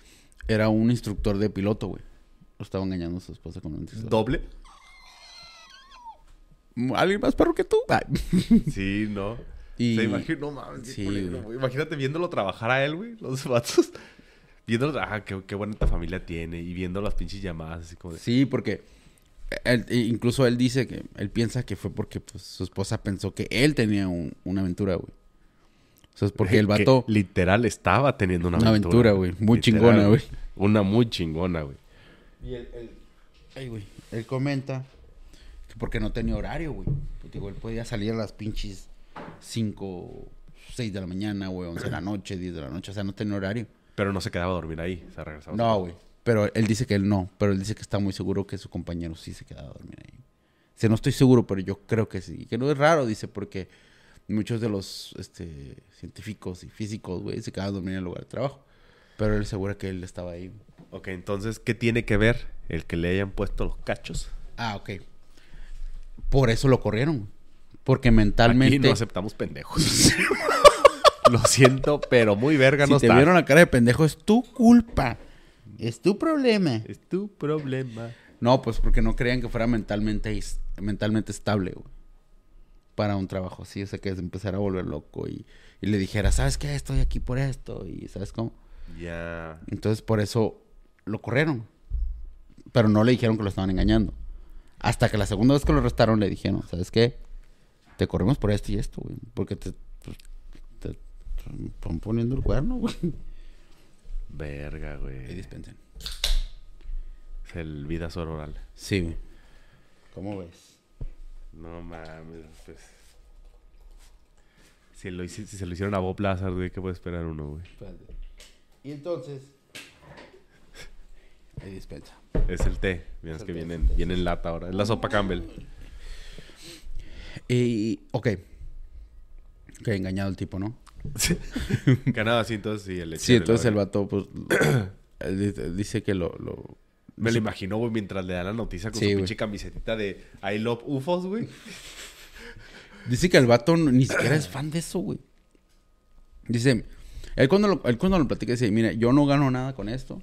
Speaker 2: era un instructor de piloto, güey. Lo estaba engañando a su esposa con un instructor.
Speaker 1: ¿Doble?
Speaker 2: ¿Alguien más perro que tú? Ay.
Speaker 1: Sí, ¿no?
Speaker 2: Y-
Speaker 1: Se imagina, no mames, qué
Speaker 2: Sí,
Speaker 1: culero,
Speaker 2: güey.
Speaker 1: güey. Imagínate viéndolo trabajar a él, güey, los vatos. Viéndolo, ah, qué, qué bonita familia tiene. Y viendo las pinches llamadas así como de...
Speaker 2: Sí, porque él- e incluso él dice que él piensa que fue porque pues, su esposa pensó que él tenía un- una aventura, güey. O sea, es porque el
Speaker 1: Que
Speaker 2: vato...
Speaker 1: literal estaba teniendo una
Speaker 2: Una
Speaker 1: aventura.
Speaker 2: aventura, güey. Muy
Speaker 1: Literal,
Speaker 2: chingona, güey.
Speaker 1: Una muy chingona, güey.
Speaker 2: Y él, él, ay, güey, él comenta porque no tenía horario, güey. Porque, digo, él podía salir a las pinches 5, 6 de la mañana, güey, 11 de la noche, 10 de la noche. O sea, no tenía horario.
Speaker 1: Pero no se quedaba a dormir ahí. Se regresaba. a su
Speaker 2: No, güey. Pero él dice que él no. Pero él dice que está muy seguro que su compañero sí se quedaba a dormir ahí. Dice, no estoy seguro, pero yo creo que sí. Que no es raro, dice, porque muchos de los este, científicos y físicos, güey, se quedaban a dormir en el lugar de trabajo. Pero él asegura que él estaba ahí.
Speaker 1: Ok, entonces, ¿qué tiene que ver el que le hayan puesto los cachos?
Speaker 2: Ah, ok. Por eso lo corrieron. Porque
Speaker 1: Aquí
Speaker 2: mentalmente.
Speaker 1: no aceptamos pendejos. Lo siento, pero muy verga
Speaker 2: si
Speaker 1: no
Speaker 2: te
Speaker 1: está.
Speaker 2: vieron la cara de pendejo, es tu culpa. Es tu problema.
Speaker 1: Es tu problema.
Speaker 2: No, pues porque no creían que fuera mentalmente, mentalmente estable, güey. Para un trabajo así. O sea, que se empezara a volver loco y, y le dijera, ¿sabes qué? Estoy aquí por esto. Y ¿sabes cómo?
Speaker 1: Ya.
Speaker 2: Entonces, por eso lo corrieron. Pero no le dijeron que lo estaban engañando. Hasta que la segunda vez que lo arrestaron le dijeron, ¿sabes qué? Te corremos por esto y esto, güey. Porque te, pues, te, te están poniendo el cuerno, güey.
Speaker 1: Verga,
Speaker 2: Y
Speaker 1: güey.
Speaker 2: dispensen.
Speaker 1: Es el vida oral.
Speaker 2: Sí, güey. ¿Cómo ves?
Speaker 1: No mames, pues. Si, lo hici- si se lo hicieron a Bob Lazar, güey, ¿qué puede esperar uno, güey?
Speaker 2: Espérate. Y entonces... Ahí dispensa.
Speaker 1: Es el té. Mira, es que viene, en- viene en lata ahora. Es la sopa Campbell.
Speaker 2: Y, ok. Ok, engañado el tipo, ¿no?
Speaker 1: Ganaba así, entonces sí, el
Speaker 2: Sí, entonces el vato, pues, él dice- que lo... lo
Speaker 1: Me lo imagino, güey, mientras le dan la noticia con
Speaker 2: Sí,
Speaker 1: su pinche camisetita de I love UFOs, güey.
Speaker 2: Dice que el vato ni siquiera es fan de eso, güey. Dice, él cuando lo, él cuando lo platica dice, mira, yo no gano nada con esto.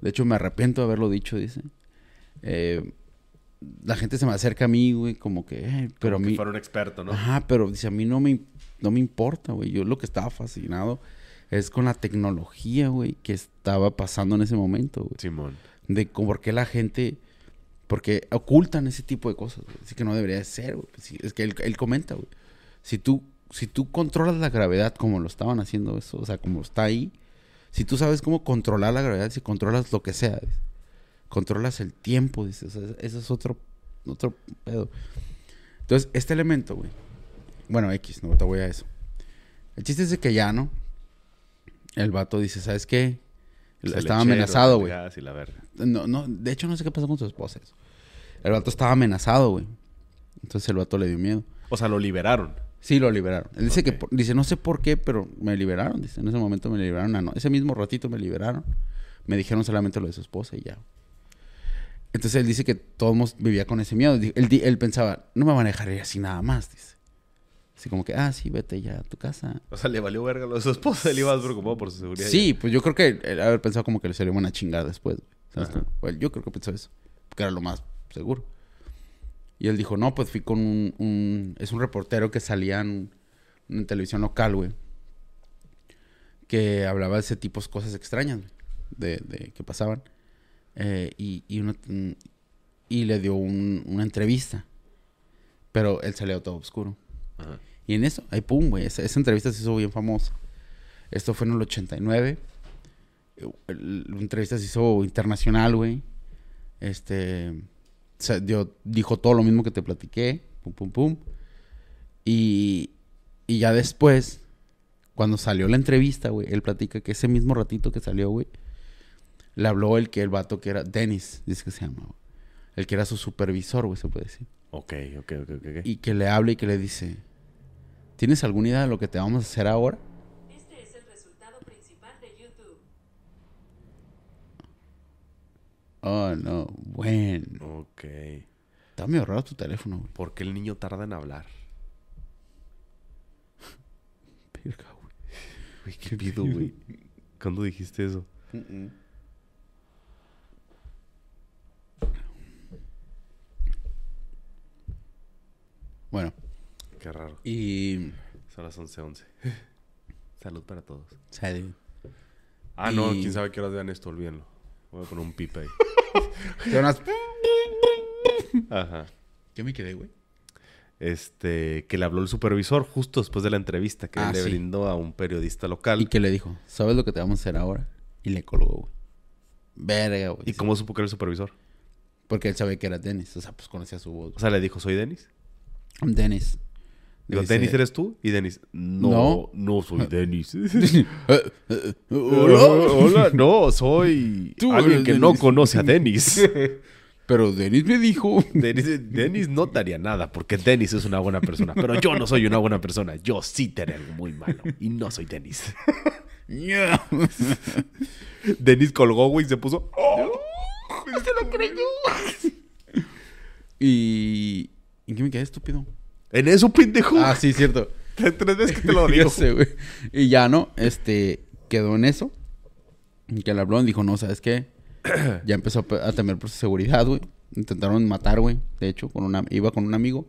Speaker 2: De hecho, me arrepiento de haberlo dicho, dice. Eh, la gente se me acerca a mí, güey, como que, eh, pero
Speaker 1: Como
Speaker 2: a
Speaker 1: que
Speaker 2: mí...
Speaker 1: fuera un experto, ¿no?
Speaker 2: Ajá, pero dice, a mí no me, no me importa, güey. Yo lo que estaba fascinado es con la tecnología, güey, que estaba pasando en ese momento, güey.
Speaker 1: Simón.
Speaker 2: De cómo- por qué la gente... Porque ocultan ese tipo de cosas, güey. Así que no debería de ser, güey. Es que él, él comenta, güey. Si tú, si tú controlas la gravedad como lo estaban haciendo eso, o sea, como está ahí, si tú sabes cómo controlar la gravedad, si controlas lo que sea, controlas el tiempo, dice, o sea, ese es otro, otro pedo. Entonces, este elemento, güey. Bueno, X, no te voy a eso. El chiste es de que ya, ¿no? El vato dice, ¿sabes qué?
Speaker 1: Se
Speaker 2: Estaba amenazado, güey. No, no, de hecho no sé qué pasó con su esposa. eso. El vato estaba amenazado, güey. Entonces el vato le dio miedo.
Speaker 1: O sea, lo liberaron.
Speaker 2: Sí, lo liberaron. Él dice que, dice, no sé por qué, pero me liberaron. Dice, en ese momento me liberaron. Ah, no, ese mismo ratito me liberaron. Me dijeron solamente lo de su esposa y ya. Entonces él dice que todos vivía con ese miedo. Él, pensaba, no me van a dejar ir así nada más, dice. Así como que, ah, sí, vete ya a tu casa.
Speaker 1: O sea, le valió verga lo de su esposa. Él iba preocupado por su seguridad.
Speaker 2: Sí, pues yo creo que él haber pensado como que le salió una chingada después. güey. ¿Sabes
Speaker 1: Ajá.
Speaker 2: cómo? Well, yo creo que pensó eso. Porque era lo más seguro. Y él dijo, no, pues fui con un... un- es un reportero que salía en, en televisión local, güey. Que hablaba de ese tipo de cosas extrañas, güey, De, de que pasaban. Eh, y, y, uno- y le dio un- una entrevista. Pero él salió todo oscuro.
Speaker 1: Ajá.
Speaker 2: Y en eso, ahí pum, güey. Esa, esa entrevista se hizo bien famosa. Esto fue en el 89. Eh, La entrevista se hizo internacional, güey. Este. Se dio- dijo todo lo mismo que te platiqué. Pum, pum, pum. Y, y ya después, cuando salió la entrevista, güey, él platica que ese mismo ratito que salió, güey, le habló el que el vato que era Dennis, dice que se llama, güey. El que era su supervisor, güey, se puede decir
Speaker 1: Ok, ok, ok, ok.
Speaker 2: y que le hable y que le dice, ¿tienes alguna idea de lo que te vamos a hacer ahora?
Speaker 3: Este es el resultado principal de YouTube.
Speaker 2: Oh, no, bueno.
Speaker 1: Ok.
Speaker 2: Está medio raro tu teléfono, güey.
Speaker 1: ¿Por qué el niño tarda en hablar?
Speaker 2: Verga, güey.
Speaker 1: Güey, qué pido, güey. ¿Cuándo dijiste eso?
Speaker 2: Bueno,
Speaker 1: Qué raro.
Speaker 2: y...
Speaker 1: Son las 11.11. Salud para todos.
Speaker 2: Sale.
Speaker 1: Ah, no, quién sabe qué horas vean esto, olvídenlo. Voy a poner un pipe ahí.
Speaker 2: Jonas-
Speaker 1: Ajá.
Speaker 2: ¿Qué me quedé, güey?
Speaker 1: Este, que le habló el supervisor justo después de la entrevista que
Speaker 2: Ah,
Speaker 1: le
Speaker 2: sí.
Speaker 1: brindó a un periodista local.
Speaker 2: Y que le dijo, ¿sabes lo que te vamos a hacer ahora? Y le colgó, güey. Verga, güey.
Speaker 1: ¿Y cómo supo que era el supervisor?
Speaker 2: Porque él sabía que era Dennis. O sea, pues conocía su voz.
Speaker 1: O sea, le dijo, soy Denis.
Speaker 2: Dennis.
Speaker 1: Digo,
Speaker 2: Dice-
Speaker 1: ¿Denis eres tú? Y Denis, no,
Speaker 2: No.
Speaker 1: no, soy Denis.
Speaker 2: Eh, eh,
Speaker 1: Hola,
Speaker 2: Hola.
Speaker 1: no, soy
Speaker 2: Tú
Speaker 1: alguien que no
Speaker 2: Denis.
Speaker 1: conoce a Denis.
Speaker 2: Pero Dennis me dijo.
Speaker 1: Denis, Denis no te haría nada porque Denis es una buena persona, pero yo no soy una buena persona. Yo sí te haré algo muy malo y no soy Denis. Denis colgó, güey, y se puso.
Speaker 2: y. ¿En qué me quedé estúpido?
Speaker 1: En eso, pendejo.
Speaker 2: Ah, sí, cierto.
Speaker 1: Tres, tres veces que te lo
Speaker 2: Ya
Speaker 1: digo.
Speaker 2: sé, güey. Y ya no, este, quedó en eso. Y que el hablón dijo, no, ¿sabes qué? ya empezó a temer por su seguridad, güey. Intentaron matar, güey. De hecho, con una, iba con un amigo.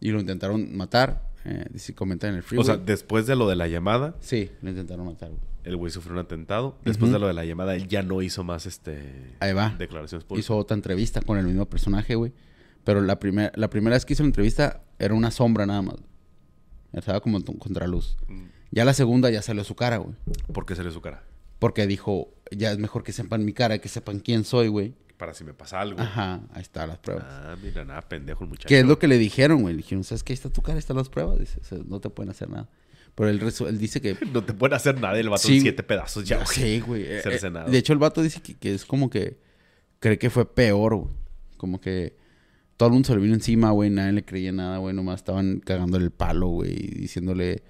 Speaker 2: Y lo intentaron matar. Eh, dice, comenta en el freeway.
Speaker 1: O sea, después de lo de la llamada,
Speaker 2: sí, lo intentaron matar, güey.
Speaker 1: el güey sufrió un atentado. Después de lo de la llamada, él ya no hizo más este
Speaker 2: Ahí va.
Speaker 1: declaraciones públicas.
Speaker 2: Hizo otra entrevista con el mismo personaje, güey. Pero la, primer, la primera vez que hizo la entrevista era una sombra nada más. Estaba como en contraluz.
Speaker 1: Mm,
Speaker 2: Ya la segunda ya salió su cara, güey.
Speaker 1: ¿Por qué salió su cara?
Speaker 2: Porque dijo, ya es mejor que sepan mi cara, que sepan quién soy, güey.
Speaker 1: Para si me pasa algo.
Speaker 2: Ajá, ahí están las pruebas.
Speaker 1: Ah, mira, nada, pendejo el muchacho.
Speaker 2: ¿Qué es lo que le dijeron, güey? Le dijeron, ¿sabes qué? Ahí está tu cara, ahí están las pruebas. Dice, o sea, no te pueden hacer nada. Pero él, él dice que...
Speaker 1: No te pueden hacer nada, el vato
Speaker 2: Sí.
Speaker 1: en siete pedazos ya. Güey.
Speaker 2: sé, güey. Eh, eh, de hecho, el vato dice que, que es como que... Cree que fue peor, güey. Como que... Todo el mundo se le vino encima, güey. Nadie le creía nada, güey. Nomás estaban cagándole el palo, güey. Diciéndole...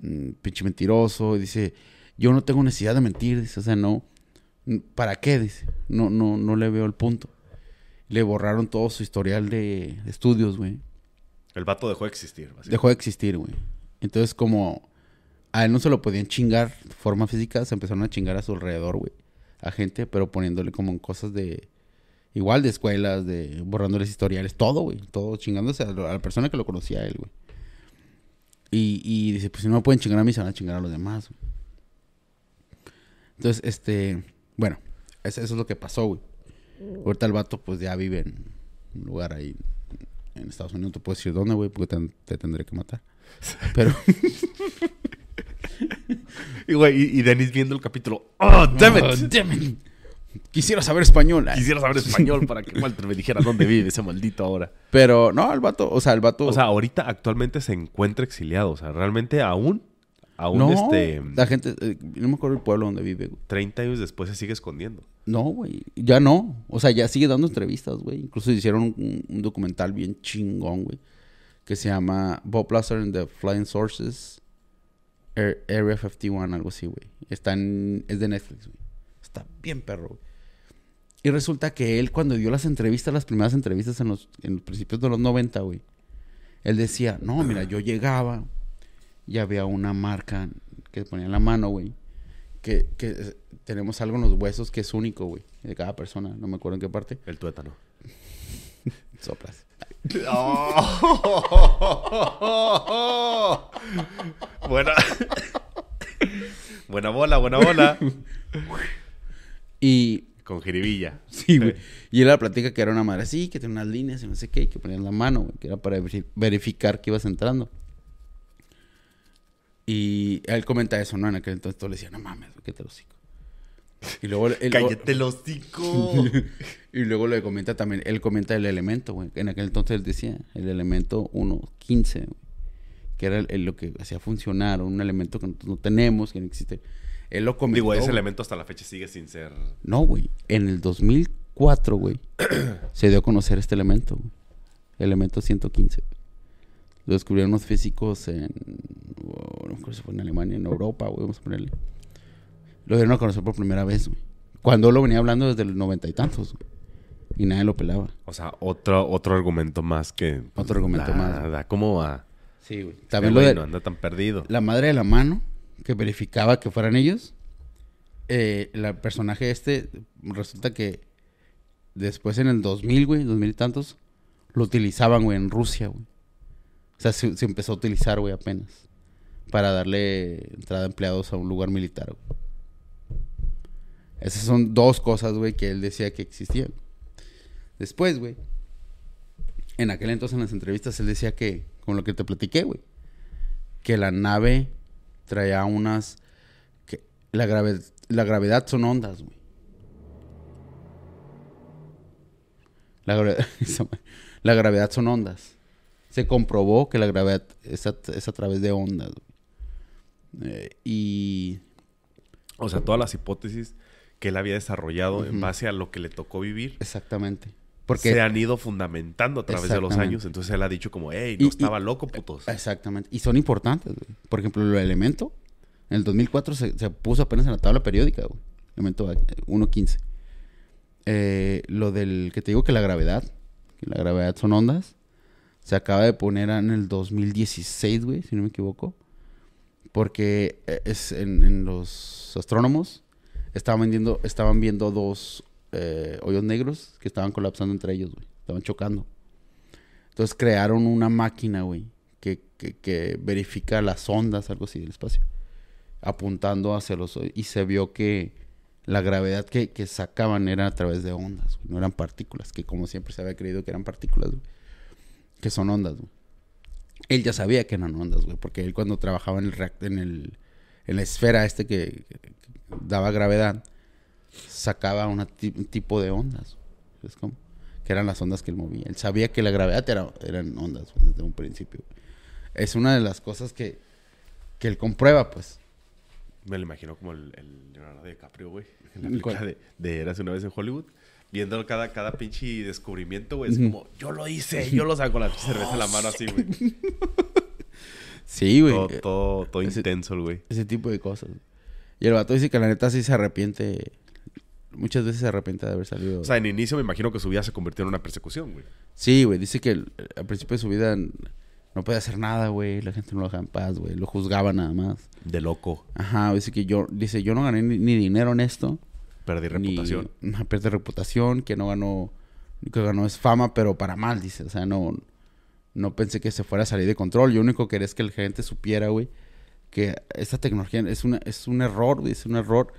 Speaker 2: mm, pinche mentiroso. Y dice... Yo no tengo necesidad de mentir. Dice, o sea, no... ¿Para qué? Dice. No, no, no le veo el punto. Le borraron todo su historial de, de estudios, güey.
Speaker 1: El vato dejó de existir.
Speaker 2: Dejó de existir, güey. Entonces, como a él no se lo podían chingar de forma física, se empezaron a chingar a su alrededor, güey. A gente, pero poniéndole como en cosas de. Igual de escuelas, de borrándoles historiales, todo, güey. Todo chingándose a, la persona que lo conocía a él, güey. Y, y dice, pues si no me pueden chingar a mí, se van a chingar a los demás, güey. Entonces, este. Bueno, eso, eso es lo que pasó, güey. Ahorita el vato, pues ya vive en un lugar ahí en Estados Unidos. No te puedo decir dónde, güey, porque te, te tendré que matar. Pero.
Speaker 1: Y, güey, y, y Denis viendo el capítulo. ¡Oh, damn it!
Speaker 2: Oh, damn it. Quisiera saber español.
Speaker 1: Quisiera saber español para que Walter me dijera dónde vive ese maldito ahora.
Speaker 2: Pero no, el vato, o sea, el vato.
Speaker 1: O sea, ahorita actualmente se encuentra exiliado. O sea, realmente aún, aún
Speaker 2: no,
Speaker 1: este,
Speaker 2: la gente, eh, no me acuerdo el pueblo donde vive, güey.
Speaker 1: 30 años después se sigue escondiendo.
Speaker 2: No, güey, ya no. O sea, ya sigue dando entrevistas, güey. Incluso hicieron un, un documental bien chingón, güey. Que se llama Bob Lazar and the Flying Sources. Area 51, algo así, güey. Está en, es de Netflix, güey. Está bien perro. Y resulta que él cuando dio las entrevistas, las primeras entrevistas en los, en los principios de los 90, güey. Él decía, no, mira, yo llegaba y había una marca que ponía en la mano, güey. Que, que eh, tenemos algo en los huesos que es único, güey. De cada persona. No me acuerdo en qué parte.
Speaker 1: El tuétano.
Speaker 2: Soplas.
Speaker 1: buena. buena bola, buena bola.
Speaker 2: Y
Speaker 1: Con jiribilla.
Speaker 2: Sí, güey. Y él la platica que era una madre así, que tenía unas líneas y no sé qué, y que ponían la mano, güey, que era para veri- verificar que ibas entrando. Y él comenta eso, ¿no? En aquel entonces todo le decía, no mames, qué te lo hocico". Y luego,
Speaker 1: Cállate el hocico.
Speaker 2: y luego le comenta también, él comenta el elemento, güey. En aquel entonces él decía, el elemento 1.15, güey, que era el- el- lo que hacía funcionar, un elemento que nosotros no tenemos, que no existe. Él lo comentó.
Speaker 1: Digo, ese
Speaker 2: güey.
Speaker 1: elemento hasta la fecha sigue sin ser.
Speaker 2: No, güey. En el 2004, güey, se dio a conocer este elemento, güey. Elemento 115. güey. Lo descubrieron unos físicos en... oh, no acuerdo si fue en Alemania, en Europa, güey, vamos a ponerle. Lo dieron a conocer por primera vez, güey. Cuando lo venía hablando desde los noventa y tantos, güey. Y nadie lo pelaba.
Speaker 1: O sea, otro, otro argumento más que. pues,
Speaker 2: Otro argumento más.
Speaker 1: Nada, ¿cómo va?
Speaker 2: Sí, güey.
Speaker 1: También
Speaker 2: También lo de
Speaker 1: no anda tan perdido.
Speaker 2: la madre de la mano, que verificaba que fueran ellos. Eh, el personaje este, resulta que después en el 2000, güey, 2000 y tantos, lo utilizaban, güey, en Rusia, güey. O sea, se, empezó a utilizar, güey, apenas. Para darle entrada a empleados a un lugar militar. Esas son dos cosas, güey, que él decía que existían. Después, güey, en aquel entonces en las entrevistas él decía que, con lo que te platiqué, güey, que la nave traía unas, que la, grave- la gravedad son ondas, güey. La, gravedad- la gravedad son ondas. Se comprobó que la gravedad es a, es a través de ondas, güey. Eh, y
Speaker 1: O sea, todas las hipótesis que él había desarrollado en base a lo que le tocó vivir
Speaker 2: exactamente. Porque
Speaker 1: se han ido fundamentando a través de los años. Entonces él ha dicho como, hey, no
Speaker 2: y-
Speaker 1: estaba loco, putos.
Speaker 2: Exactamente. Y son importantes, güey. Por ejemplo, el elemento, en el 2004 se, se puso apenas en la tabla periódica, güey. Elemento eh, 1.15. Eh, lo del que te digo que la gravedad, que la gravedad son ondas, se acaba de poner en el 2016, güey, si no me equivoco. Porque eh, es en, en los astrónomos estaban viendo, estaban viendo dos eh, hoyos negros que estaban colapsando entre ellos, güey. Estaban chocando. Entonces crearon una máquina, güey, que, que, verifica las ondas, algo así del espacio, apuntando hacia los hoy- y se vio que la gravedad que, que sacaban era a través de ondas, no eran partículas, que como siempre se había creído que eran partículas, que son ondas. Él ya sabía que eran ondas, güey, porque él cuando trabajaba en el en el en la esfera este que daba gravedad, sacaba un tipo de ondas. ¿sabes cómo? Que eran las ondas que él movía. Él sabía que la gravedad era, eran ondas desde un principio. Es una de las cosas que, que él comprueba, pues.
Speaker 1: Me lo imagino como el, el Leonardo DiCaprio, güey. En la película de, de Eras una vez en Hollywood. Viendo cada, cada pinche descubrimiento, güey. Es como, yo lo hice, yo lo saco con la cerveza en la mano así, güey.
Speaker 2: Sí, güey.
Speaker 1: todo, todo, todo
Speaker 2: ese-
Speaker 1: intenso, güey.
Speaker 2: Ese tipo de cosas. Y el vato dice que la neta sí se arrepiente. Muchas veces se arrepiente de haber salido.
Speaker 1: O sea, en inicio me imagino que su vida se convirtió en una persecución, güey.
Speaker 2: Sí, güey. Dice que el- al principio de su vida no podía hacer nada, güey. La gente no lo dejaba en paz, güey. Lo juzgaba nada más.
Speaker 1: De loco.
Speaker 2: Ajá, dice que yo, dice, yo no gané ni, ni dinero en esto.
Speaker 1: Perdí reputación.
Speaker 2: Ni, pierde reputación, que no ganó, que ganó es fama, pero para mal, dice. O sea, no, no pensé que se fuera a salir de control. Yo único que quería es que la gente supiera, güey, que esta tecnología es, una, es un error, güey, es un error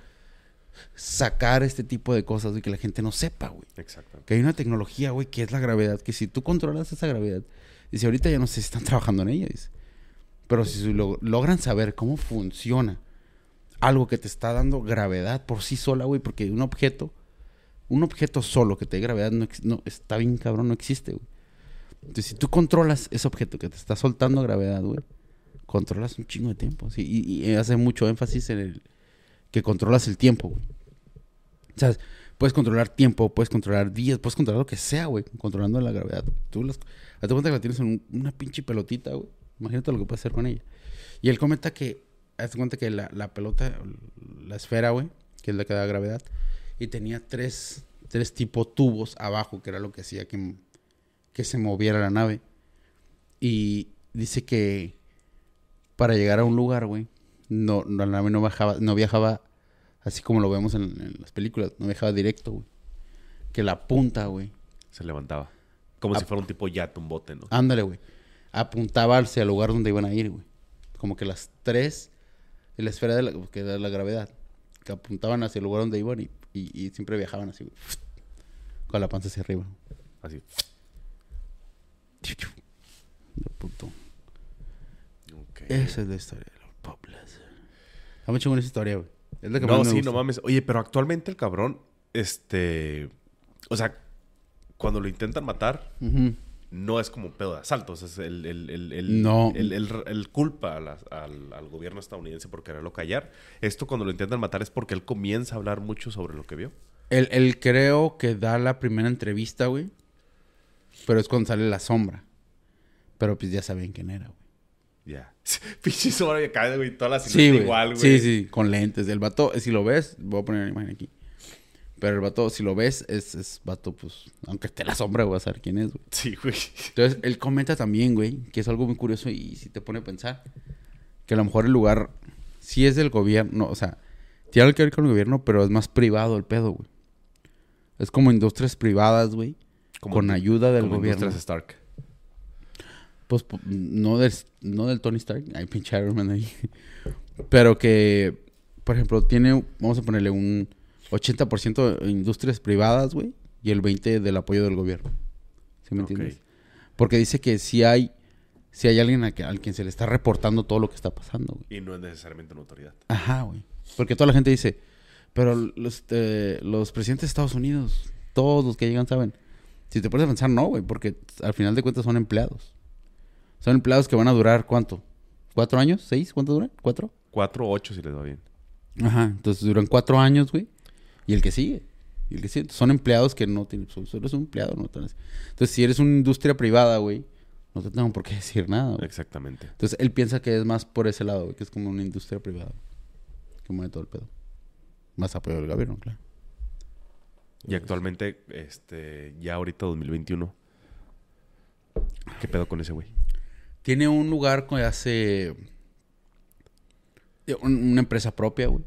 Speaker 2: sacar este tipo de cosas y que la gente no sepa, güey.
Speaker 1: Exacto.
Speaker 2: Que hay una tecnología, güey, que es la gravedad, que si tú controlas esa gravedad, dice, ahorita ya no sé si están trabajando en ella, dice. Pero si lo- logran saber cómo funciona algo que te está dando gravedad por sí sola, güey, porque un objeto, un objeto solo que te dé gravedad no, no está bien cabrón, no existe, güey. Entonces, si tú controlas ese objeto que te está soltando gravedad, güey, controlas un chingo de tiempo. sí, y, y hace mucho énfasis en el que controlas el tiempo, güey. O sea, puedes controlar tiempo, puedes controlar días, puedes controlar lo que sea, güey, controlando la gravedad. Tú hazte cuenta que la tienes en un- una pinche pelotita, güey. Imagínate lo que puedes hacer con ella. Y él comenta que, hazte cuenta que la, la pelota, la esfera, güey, que es la que da gravedad, y tenía tres, tres tipo tubos abajo, que era lo que hacía que, que se moviera la nave. Y dice que para llegar a un lugar, güey, no, no, la nave no bajaba, no viajaba así como lo vemos en, en las películas, no viajaba directo, güey. Que la punta, güey.
Speaker 1: Se levantaba. Como si fuera un tipo yate, un bote, ¿no?
Speaker 2: Ándale, güey. Apuntaba hacia el lugar donde iban a ir, güey. Como que las tres de la esfera de la, que la gravedad, que apuntaban hacia el lugar donde iban y, y- y siempre viajaban así, güey. Con la panza hacia arriba.
Speaker 1: Así.
Speaker 2: De puto.
Speaker 1: Ok.
Speaker 2: Esa es la historia Está muy chingón esa historia, güey. Es la que
Speaker 1: No,
Speaker 2: más me
Speaker 1: sí,
Speaker 2: gusta.
Speaker 1: no mames. Oye, pero actualmente el cabrón, este... O sea, cuando lo intentan matar, no es como un pedo de asalto. O sea, es el, el, el, el-
Speaker 2: No.
Speaker 1: el- el- el culpa a al, al gobierno estadounidense por quererlo callar. Esto cuando lo intentan matar es porque él comienza a hablar mucho sobre lo que vio.
Speaker 2: Él, él creo que da la primera entrevista, güey. Pero es cuando sale la sombra. Pero pues ya sabían quién era, güey.
Speaker 1: Ya. Pinche sobra y cae, güey. Toda la
Speaker 2: Sí, güey.
Speaker 1: igual, güey.
Speaker 2: Sí, sí, con lentes. El vato, si lo ves, voy a poner la imagen aquí. Pero el vato, si lo ves, es, es vato, pues, aunque esté la sombra, voy a saber quién es, güey.
Speaker 1: Sí, güey.
Speaker 2: Entonces, él comenta también, güey, que es algo muy curioso y si te pone a pensar, que a lo mejor el lugar sí es del gobierno, o sea, tiene algo que ver con el gobierno, pero es más privado el pedo, güey. Es como industrias privadas, güey,
Speaker 1: Como
Speaker 2: con ayuda del
Speaker 1: como
Speaker 2: gobierno.
Speaker 1: Industrias Stark.
Speaker 2: Pues pu- no del, no del Tony Stark, hay pinche Iron Man ahí. Pero que, por ejemplo, tiene, vamos a ponerle un 80% de industrias privadas, güey, y el 20% del apoyo del gobierno. ¿Sí me entiendes? Porque dice que si hay, si hay alguien a que- al quien se le está reportando todo lo que está pasando, güey.
Speaker 1: Y no es necesariamente una autoridad.
Speaker 2: Ajá, güey. Porque toda la gente dice, pero los, eh, los presidentes de Estados Unidos, todos los que llegan saben. Si te pones a pensar, no, güey, porque al final de cuentas son empleados. Son empleados que van a durar, ¿cuánto? ¿Cuatro años? ¿Seis? ¿Cuánto duran? ¿Cuatro?
Speaker 1: Cuatro ocho si les va bien.
Speaker 2: Ajá, entonces duran cuatro años, güey. Y el que sigue. Y el que sigue. Son empleados que no tienen. Solo eres un empleado, no Entonces, si eres una industria privada, güey, no te tengo por qué decir nada, güey.
Speaker 1: Exactamente.
Speaker 2: Entonces él piensa que es más por ese lado, güey, que es como una industria privada. Que mueve todo el pedo. Más apoyo del gobierno, claro.
Speaker 1: Y actualmente, este, ya ahorita 2021. ¿Qué pedo con ese güey?
Speaker 2: Tiene un lugar que hace. eh, un- Una empresa propia, güey.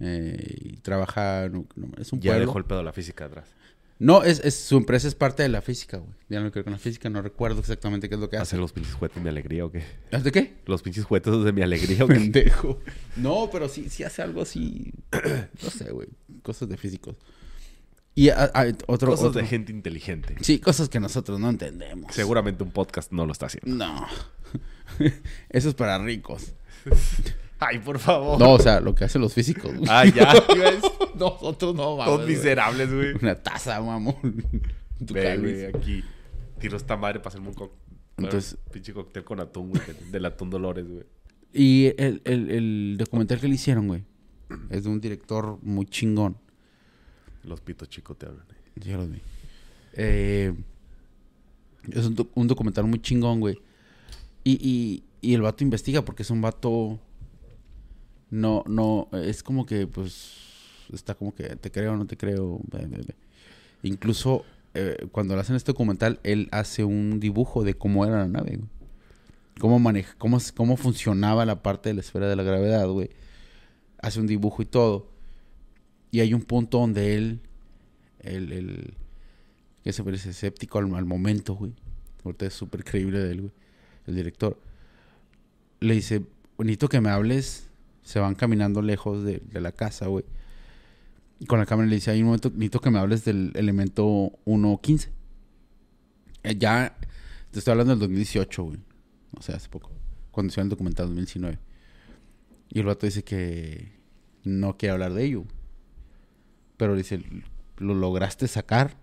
Speaker 2: Eh, y trabaja. no- no, es un
Speaker 1: Ya
Speaker 2: pueblo.
Speaker 1: dejó el pedo la física atrás.
Speaker 2: No, es, es- su empresa es parte de la física, güey. Ya no creo con la física, no recuerdo exactamente qué es lo que hace.
Speaker 1: ¿Hacer los pinches juguetes de mi alegría o qué?
Speaker 2: ¿Hace qué?
Speaker 1: ¿Los pinches juguetes de mi alegría o qué?
Speaker 2: Pendejo. No, pero sí, sí hace algo así. No sé, güey. Cosas de físicos. Y a- a- otro.
Speaker 1: Cosas
Speaker 2: otro-
Speaker 1: de gente inteligente.
Speaker 2: Sí, cosas que nosotros no entendemos.
Speaker 1: Seguramente un podcast no lo está haciendo.
Speaker 2: No. Eso es para ricos.
Speaker 1: Ay, por favor.
Speaker 2: No, o sea, lo que hacen los físicos. güey.
Speaker 1: Ah, ya.
Speaker 2: Nosotros no, vamos.
Speaker 1: Todos miserables, güey.
Speaker 2: Una taza, mamón. Tu
Speaker 1: Ve, güey, aquí. Tiro esta madre para hacerme un.
Speaker 2: Entonces-
Speaker 1: pinche cóctel con atún, güey. Del atún Dolores, güey.
Speaker 2: Y el, el, el documental que le hicieron, güey, es de un director muy chingón.
Speaker 1: Los pitos chicos te hablan. eh.
Speaker 2: Ya los vi. Eh, es un, doc- un documental muy chingón, güey. Y, y, y el vato investiga porque es un vato... No, no, es como que, pues, está como que te creo no te creo. Incluso eh, cuando le hacen este documental, él hace un dibujo de cómo era la nave, güey. Cómo, maneja, cómo, cómo funcionaba la parte de la esfera de la gravedad, güey. Hace un dibujo y todo. Y hay un punto donde él, el, que se parece escéptico al, momento, güey. Ahorita es súper creíble de él, güey. El director. Le dice, necesito que me hables. Se van caminando lejos de, de la casa, güey. Y con la cámara le dice, hay un momento, necesito que me hables del elemento 1.15. Eh, ya, te estoy hablando del 2018, güey. O sea, hace poco. Cuando hicieron el documental 2019. Y el vato dice que no quiere hablar de ello. Pero dice, ¿lo lograste sacar?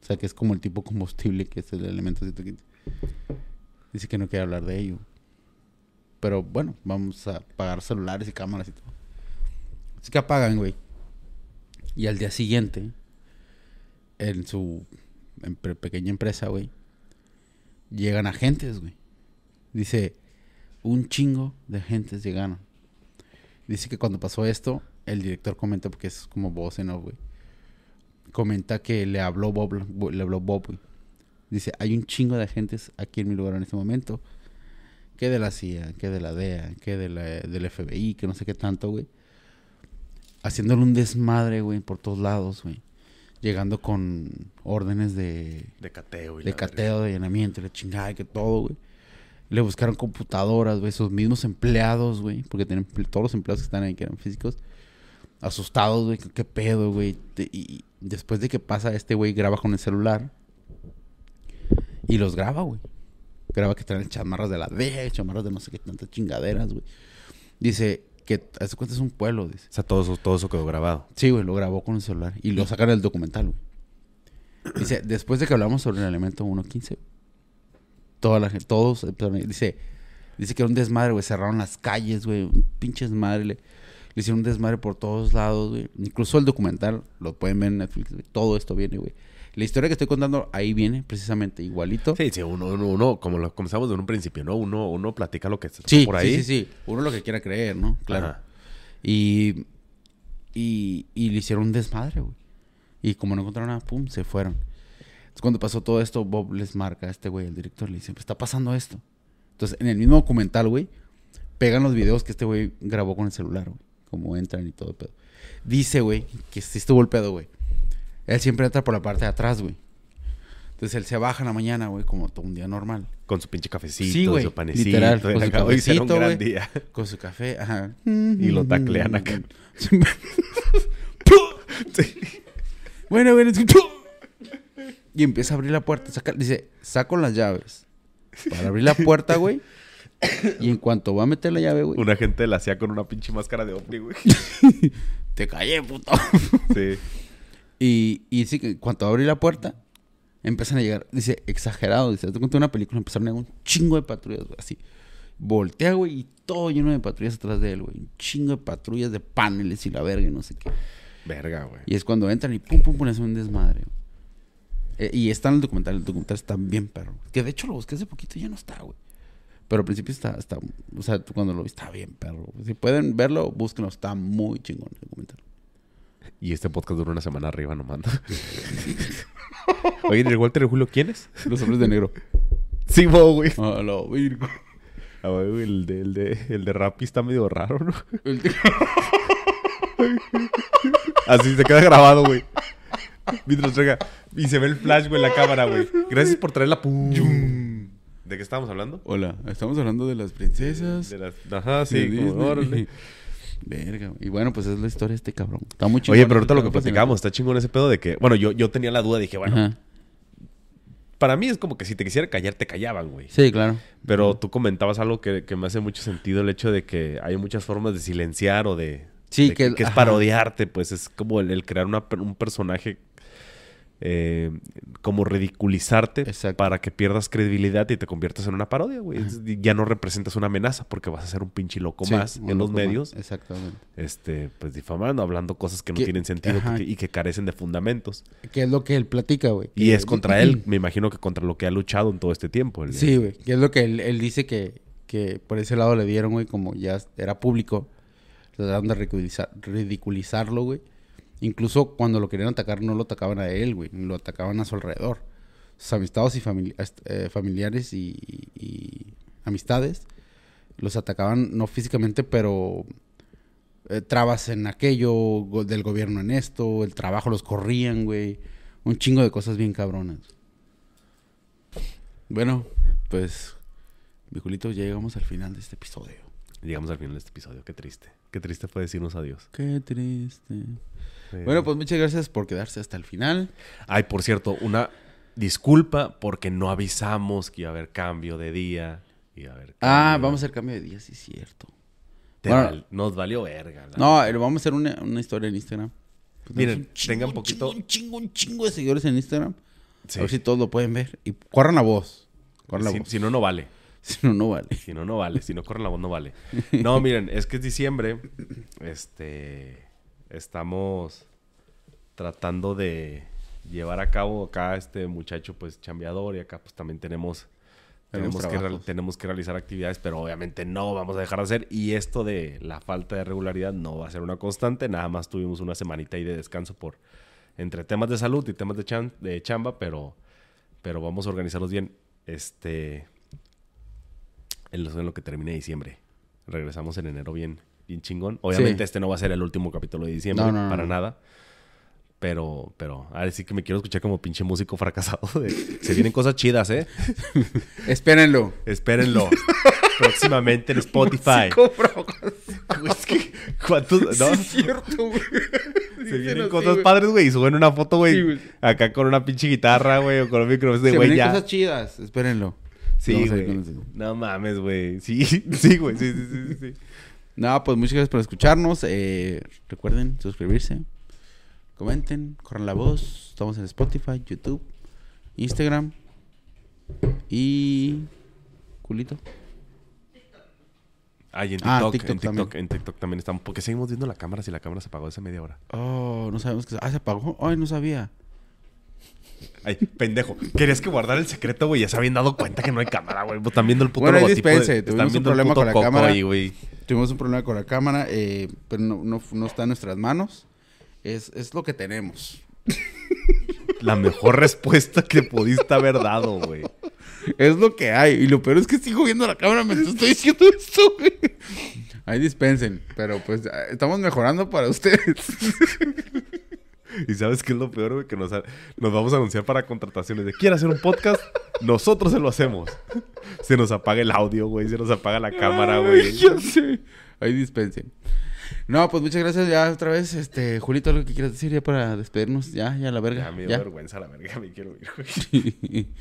Speaker 2: O sea, que es como el tipo combustible que es el elemento 115. Dice que no quiere hablar de ello. Pero bueno, vamos a apagar celulares y cámaras y todo. Así que apagan, güey. Y al día siguiente, en su empre- pequeña empresa, güey, llegan agentes, güey. Dice, un chingo de agentes llegaron. Dice que cuando pasó esto, el director comenta, porque es como voz en off, güey. Comenta que le habló Bob, le habló Bob, güey. Dice, hay un chingo de agentes aquí en mi lugar en este momento. Que de la CIA, que de la DEA, que de la, del FBI, que no sé qué tanto, güey. Haciéndole un desmadre, güey, por todos lados, güey. Llegando con órdenes de,
Speaker 1: De cateo y
Speaker 2: de cateo, de allanamiento, la chingada, y que todo, güey. Le buscaron computadoras, güey, sus mismos empleados, güey, porque tienen todos los empleados que están ahí que eran físicos, asustados, güey, qué pedo, güey. Y, después de que pasa, este güey graba con el celular y los graba, güey. Graba que traen chamarras de la DEA, chamarras de no sé qué tantas chingaderas, güey. Dice que, a su cuenta es un pueblo, dice.
Speaker 1: O sea, todo eso, todo eso quedó grabado.
Speaker 2: Sí, güey, lo grabó con el celular y lo sacaron del documental, güey. Dice, después de que hablamos sobre el elemento 1.15, toda la gente, todos, a- dice, dice que era un desmadre, güey, cerraron las calles, güey, un pinche desmadre, le, le hicieron un desmadre por todos lados, güey. Incluso el documental, lo pueden ver en Netflix, güey, todo esto viene, güey. La historia que estoy contando ahí viene precisamente igualito.
Speaker 1: Sí, sí, uno, uno, uno, como lo comenzamos en un principio, ¿no? Uno, uno platica lo que está
Speaker 2: Sí,
Speaker 1: por ahí.
Speaker 2: sí, sí, sí. Uno lo que quiera creer, ¿no? Claro.
Speaker 1: Ajá.
Speaker 2: Y, y, y le hicieron un desmadre, güey. Y como no encontraron nada, pum, se fueron. Entonces, cuando pasó todo esto, Bob les marca a este güey, el director, le dice, "Pues, está pasando esto. Entonces, en el mismo documental, güey, pegan los videos que este güey grabó con el celular, güey. Como entran y todo el pedo. Dice, güey, que sí estuvo el pedo, güey. Él siempre entra por la parte de atrás, güey. Entonces él se baja en la mañana, güey, como todo un día normal.
Speaker 1: Con su pinche cafecito,
Speaker 2: Sí, güey,
Speaker 1: su panecito.
Speaker 2: literal, con su
Speaker 1: será un
Speaker 2: cafecito,
Speaker 1: gran día.
Speaker 2: Con su café, ajá.
Speaker 1: Y lo taclean acá.
Speaker 2: bueno, bueno, es que- Y empieza a abrir la puerta. Saca, dice, saco las llaves. Para abrir la puerta, güey. Y en cuanto va a meter la llave, güey.
Speaker 1: Un agente la hacía con una pinche máscara de ovni, güey.
Speaker 2: Te callé, puto.
Speaker 1: Sí.
Speaker 2: Y, y sí, que en cuanto abrí la puerta, empiezan a llegar, dice, exagerado, dice, te conté una película, empezaron a llegar un chingo de patrullas, güey, así. Voltea, güey, y todo lleno de patrullas atrás de él, güey. Un chingo de patrullas de paneles y la verga y no sé qué.
Speaker 1: Verga, güey.
Speaker 2: Y es cuando entran y pum, pum, pum, es un desmadre. güey. Eh, y está en el documental, el documental está bien perro. Que de hecho lo busqué hace poquito y ya no está, güey. Pero al principio está, está, o sea, tú cuando lo vi está bien perro. Si pueden verlo, búsquenlo, está muy chingón el documental.
Speaker 1: Y este podcast dura una semana arriba nomás. Oye, ¿el Walter y Julio quién es?
Speaker 2: Los hombres de negro.
Speaker 1: Sí, bo, güey.
Speaker 2: A la virgo.
Speaker 1: Ah, güey, el de, el de, el de Rappi está medio raro, ¿no?
Speaker 2: El tío-
Speaker 1: Así se queda grabado, güey. Mientras traiga. Y se ve el flash, güey, en la cámara, güey. Gracias por traerla. Pum. ¿De qué estábamos hablando?
Speaker 2: Hola, estamos hablando de las princesas.
Speaker 1: De las... Ajá, sí, como, órale.
Speaker 2: Verga. Y bueno, pues es la historia de este cabrón. Está muy chingón.
Speaker 1: Oye, pero ahorita lo que platicamos, está chingón ese pedo de que... Bueno, yo, yo tenía la duda, dije, bueno,
Speaker 2: Ajá.
Speaker 1: para mí es como que si te quisiera callar, te callaban, güey.
Speaker 2: Sí, claro.
Speaker 1: Pero tú comentabas algo que, que me hace mucho sentido, el hecho de que hay muchas formas de silenciar o de...
Speaker 2: Sí,
Speaker 1: de
Speaker 2: que-
Speaker 1: que, es parodiarte, pues es como el, el crear una un personaje... eh, como ridiculizarte
Speaker 2: Exacto.
Speaker 1: para que pierdas credibilidad y te conviertas en una parodia, güey. Ya no representas una amenaza porque vas a ser un pinche loco
Speaker 2: Sí,
Speaker 1: más en los
Speaker 2: más.
Speaker 1: medios,
Speaker 2: Exactamente.
Speaker 1: este, pues difamando, hablando cosas que no
Speaker 2: Que-
Speaker 1: tienen sentido que- y que carecen de fundamentos.
Speaker 2: Que es lo que él platica, güey.
Speaker 1: Y es contra él, me imagino que contra lo que ha luchado en todo este tiempo. el-
Speaker 2: Sí, güey. Que es lo que él, él dice que, que por ese lado le dieron, güey, como ya era público. Trataron de ridiculizar, ridiculizarlo, güey. Incluso cuando lo querían atacar, no lo atacaban a él, güey. Lo atacaban a su alrededor. Sus amistades y famili- eh, familiares y, y amistades los atacaban, no físicamente, pero eh, trabas en aquello, go- del gobierno en esto, el trabajo los corrían, güey. Un chingo de cosas bien cabronas. Bueno, pues, mi Julito, ya llegamos al final de este episodio.
Speaker 1: Llegamos al final de este episodio. Qué triste. Qué triste fue decirnos adiós.
Speaker 2: Qué triste. Bueno, pues muchas gracias por quedarse hasta el final.
Speaker 1: Ay, por cierto, una disculpa porque no avisamos que iba a haber cambio de día. Iba a haber
Speaker 2: Ah, vamos a hacer cambio de día, sí cierto.
Speaker 1: Te
Speaker 2: Bueno.
Speaker 1: val- nos valió verga.
Speaker 2: No, eh, vamos a hacer una, una historia en Instagram. Pues
Speaker 1: Miren,
Speaker 2: chingo,
Speaker 1: tengan poquito-
Speaker 2: Un chingo, un chingo de seguidores en Instagram.
Speaker 1: Sí.
Speaker 2: A ver si todos lo pueden ver. Y corran la voz. Corran la
Speaker 1: si,
Speaker 2: voz.
Speaker 1: si no, no vale.
Speaker 2: Si no, no vale.
Speaker 1: Si no, no vale. Si no corren la voz, no vale. No, miren, es que es diciembre. Este. Estamos tratando de llevar a cabo acá este muchacho, pues, chambeador. Y acá, pues, también tenemos.
Speaker 2: Tenemos
Speaker 1: que, real- tenemos que realizar actividades, pero obviamente no vamos a dejar de hacer. Y esto de la falta de regularidad no va a ser una constante. Nada más tuvimos una semanita ahí de descanso por entre temas de salud y temas de, chan- de chamba, pero, pero vamos a organizarlos bien. Este en lo que termine diciembre. Regresamos en enero bien, bien chingón. Obviamente
Speaker 2: Sí.
Speaker 1: este no va a ser el último capítulo de diciembre,
Speaker 2: No,
Speaker 1: para
Speaker 2: no.
Speaker 1: nada. Pero, pero, ahora sí que me quiero escuchar como pinche músico fracasado. de- se vienen cosas chidas, ¿eh?
Speaker 2: Espérenlo.
Speaker 1: Espérenlo. Próximamente en Spotify. Es que, ¿cuántos? No,
Speaker 2: cierto, güey.
Speaker 1: se vienen cosas padres, güey. Y suben una foto, güey. Acá con una pinche guitarra, güey. O con un micrófono
Speaker 2: Se
Speaker 1: güey,
Speaker 2: vienen
Speaker 1: ya.
Speaker 2: cosas chidas. Espérenlo.
Speaker 1: Sí, güey. No mames, güey. Sí, sí, güey. Sí, sí, sí, sí.
Speaker 2: No, pues muchas gracias por escucharnos. Eh, recuerden suscribirse. Comenten, corran la voz. Estamos en Spotify, YouTube, Instagram y culito.
Speaker 1: Ay, en
Speaker 2: Ah,
Speaker 1: TikTok,
Speaker 2: TikTok
Speaker 1: en TikTok,
Speaker 2: también.
Speaker 1: en TikTok también estamos. Porque seguimos viendo la cámara si la cámara se apagó hace media hora.
Speaker 2: Oh, no sabemos que ah se apagó. Ay, no sabía.
Speaker 1: Ay, pendejo. Querías que guardar el secreto, güey. Ya se habían dado cuenta que no hay cámara, güey. Pues Están viendo el puto
Speaker 2: Bueno,
Speaker 1: logotipo. de-
Speaker 2: dispense,
Speaker 1: están
Speaker 2: tuvimos un
Speaker 1: el
Speaker 2: problema
Speaker 1: puto
Speaker 2: con la
Speaker 1: coco
Speaker 2: cámara.
Speaker 1: ahí, güey.
Speaker 2: Tuvimos un problema con la cámara, eh, pero no, no, no está en nuestras manos. Es, es lo que tenemos.
Speaker 1: La mejor respuesta que pudiste haber dado, güey.
Speaker 2: Es lo que hay. Y lo peor es que sigo viendo la cámara mientras estoy diciendo esto, güey. Ahí dispensen. Pero pues estamos mejorando para ustedes.
Speaker 1: Y sabes qué es lo peor, güey, que nos, nos vamos a anunciar para contrataciones de quiere hacer un podcast, nosotros se lo hacemos. Se nos apaga el audio, güey, se nos apaga la cámara, güey.
Speaker 2: ya sé. Ahí dispensen. No, pues muchas gracias ya otra vez. Este, Julito, algo que quieras decir ya para despedirnos. Ya, ya la verga.
Speaker 1: Ya me dio
Speaker 2: Ya.
Speaker 1: vergüenza la verga, me quiero ir, güey.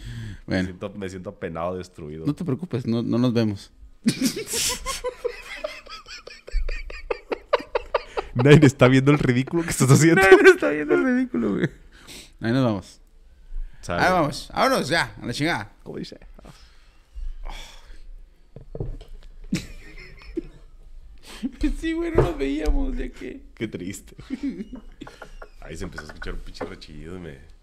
Speaker 1: Me,
Speaker 2: bueno,
Speaker 1: siento, me siento apenado, destruido.
Speaker 2: no te preocupes, no, no nos vemos.
Speaker 1: Nadie está viendo el ridículo que estás haciendo.
Speaker 2: está viendo el ridículo, güey. Ahí nos vamos. Ahí vamos. Vámonos ya, a la chingada.
Speaker 1: ¿Cómo dice?
Speaker 2: Sí, güey, no nos veíamos, ya que.
Speaker 1: Qué triste. Ahí se empezó a escuchar un pinche rechillido y me...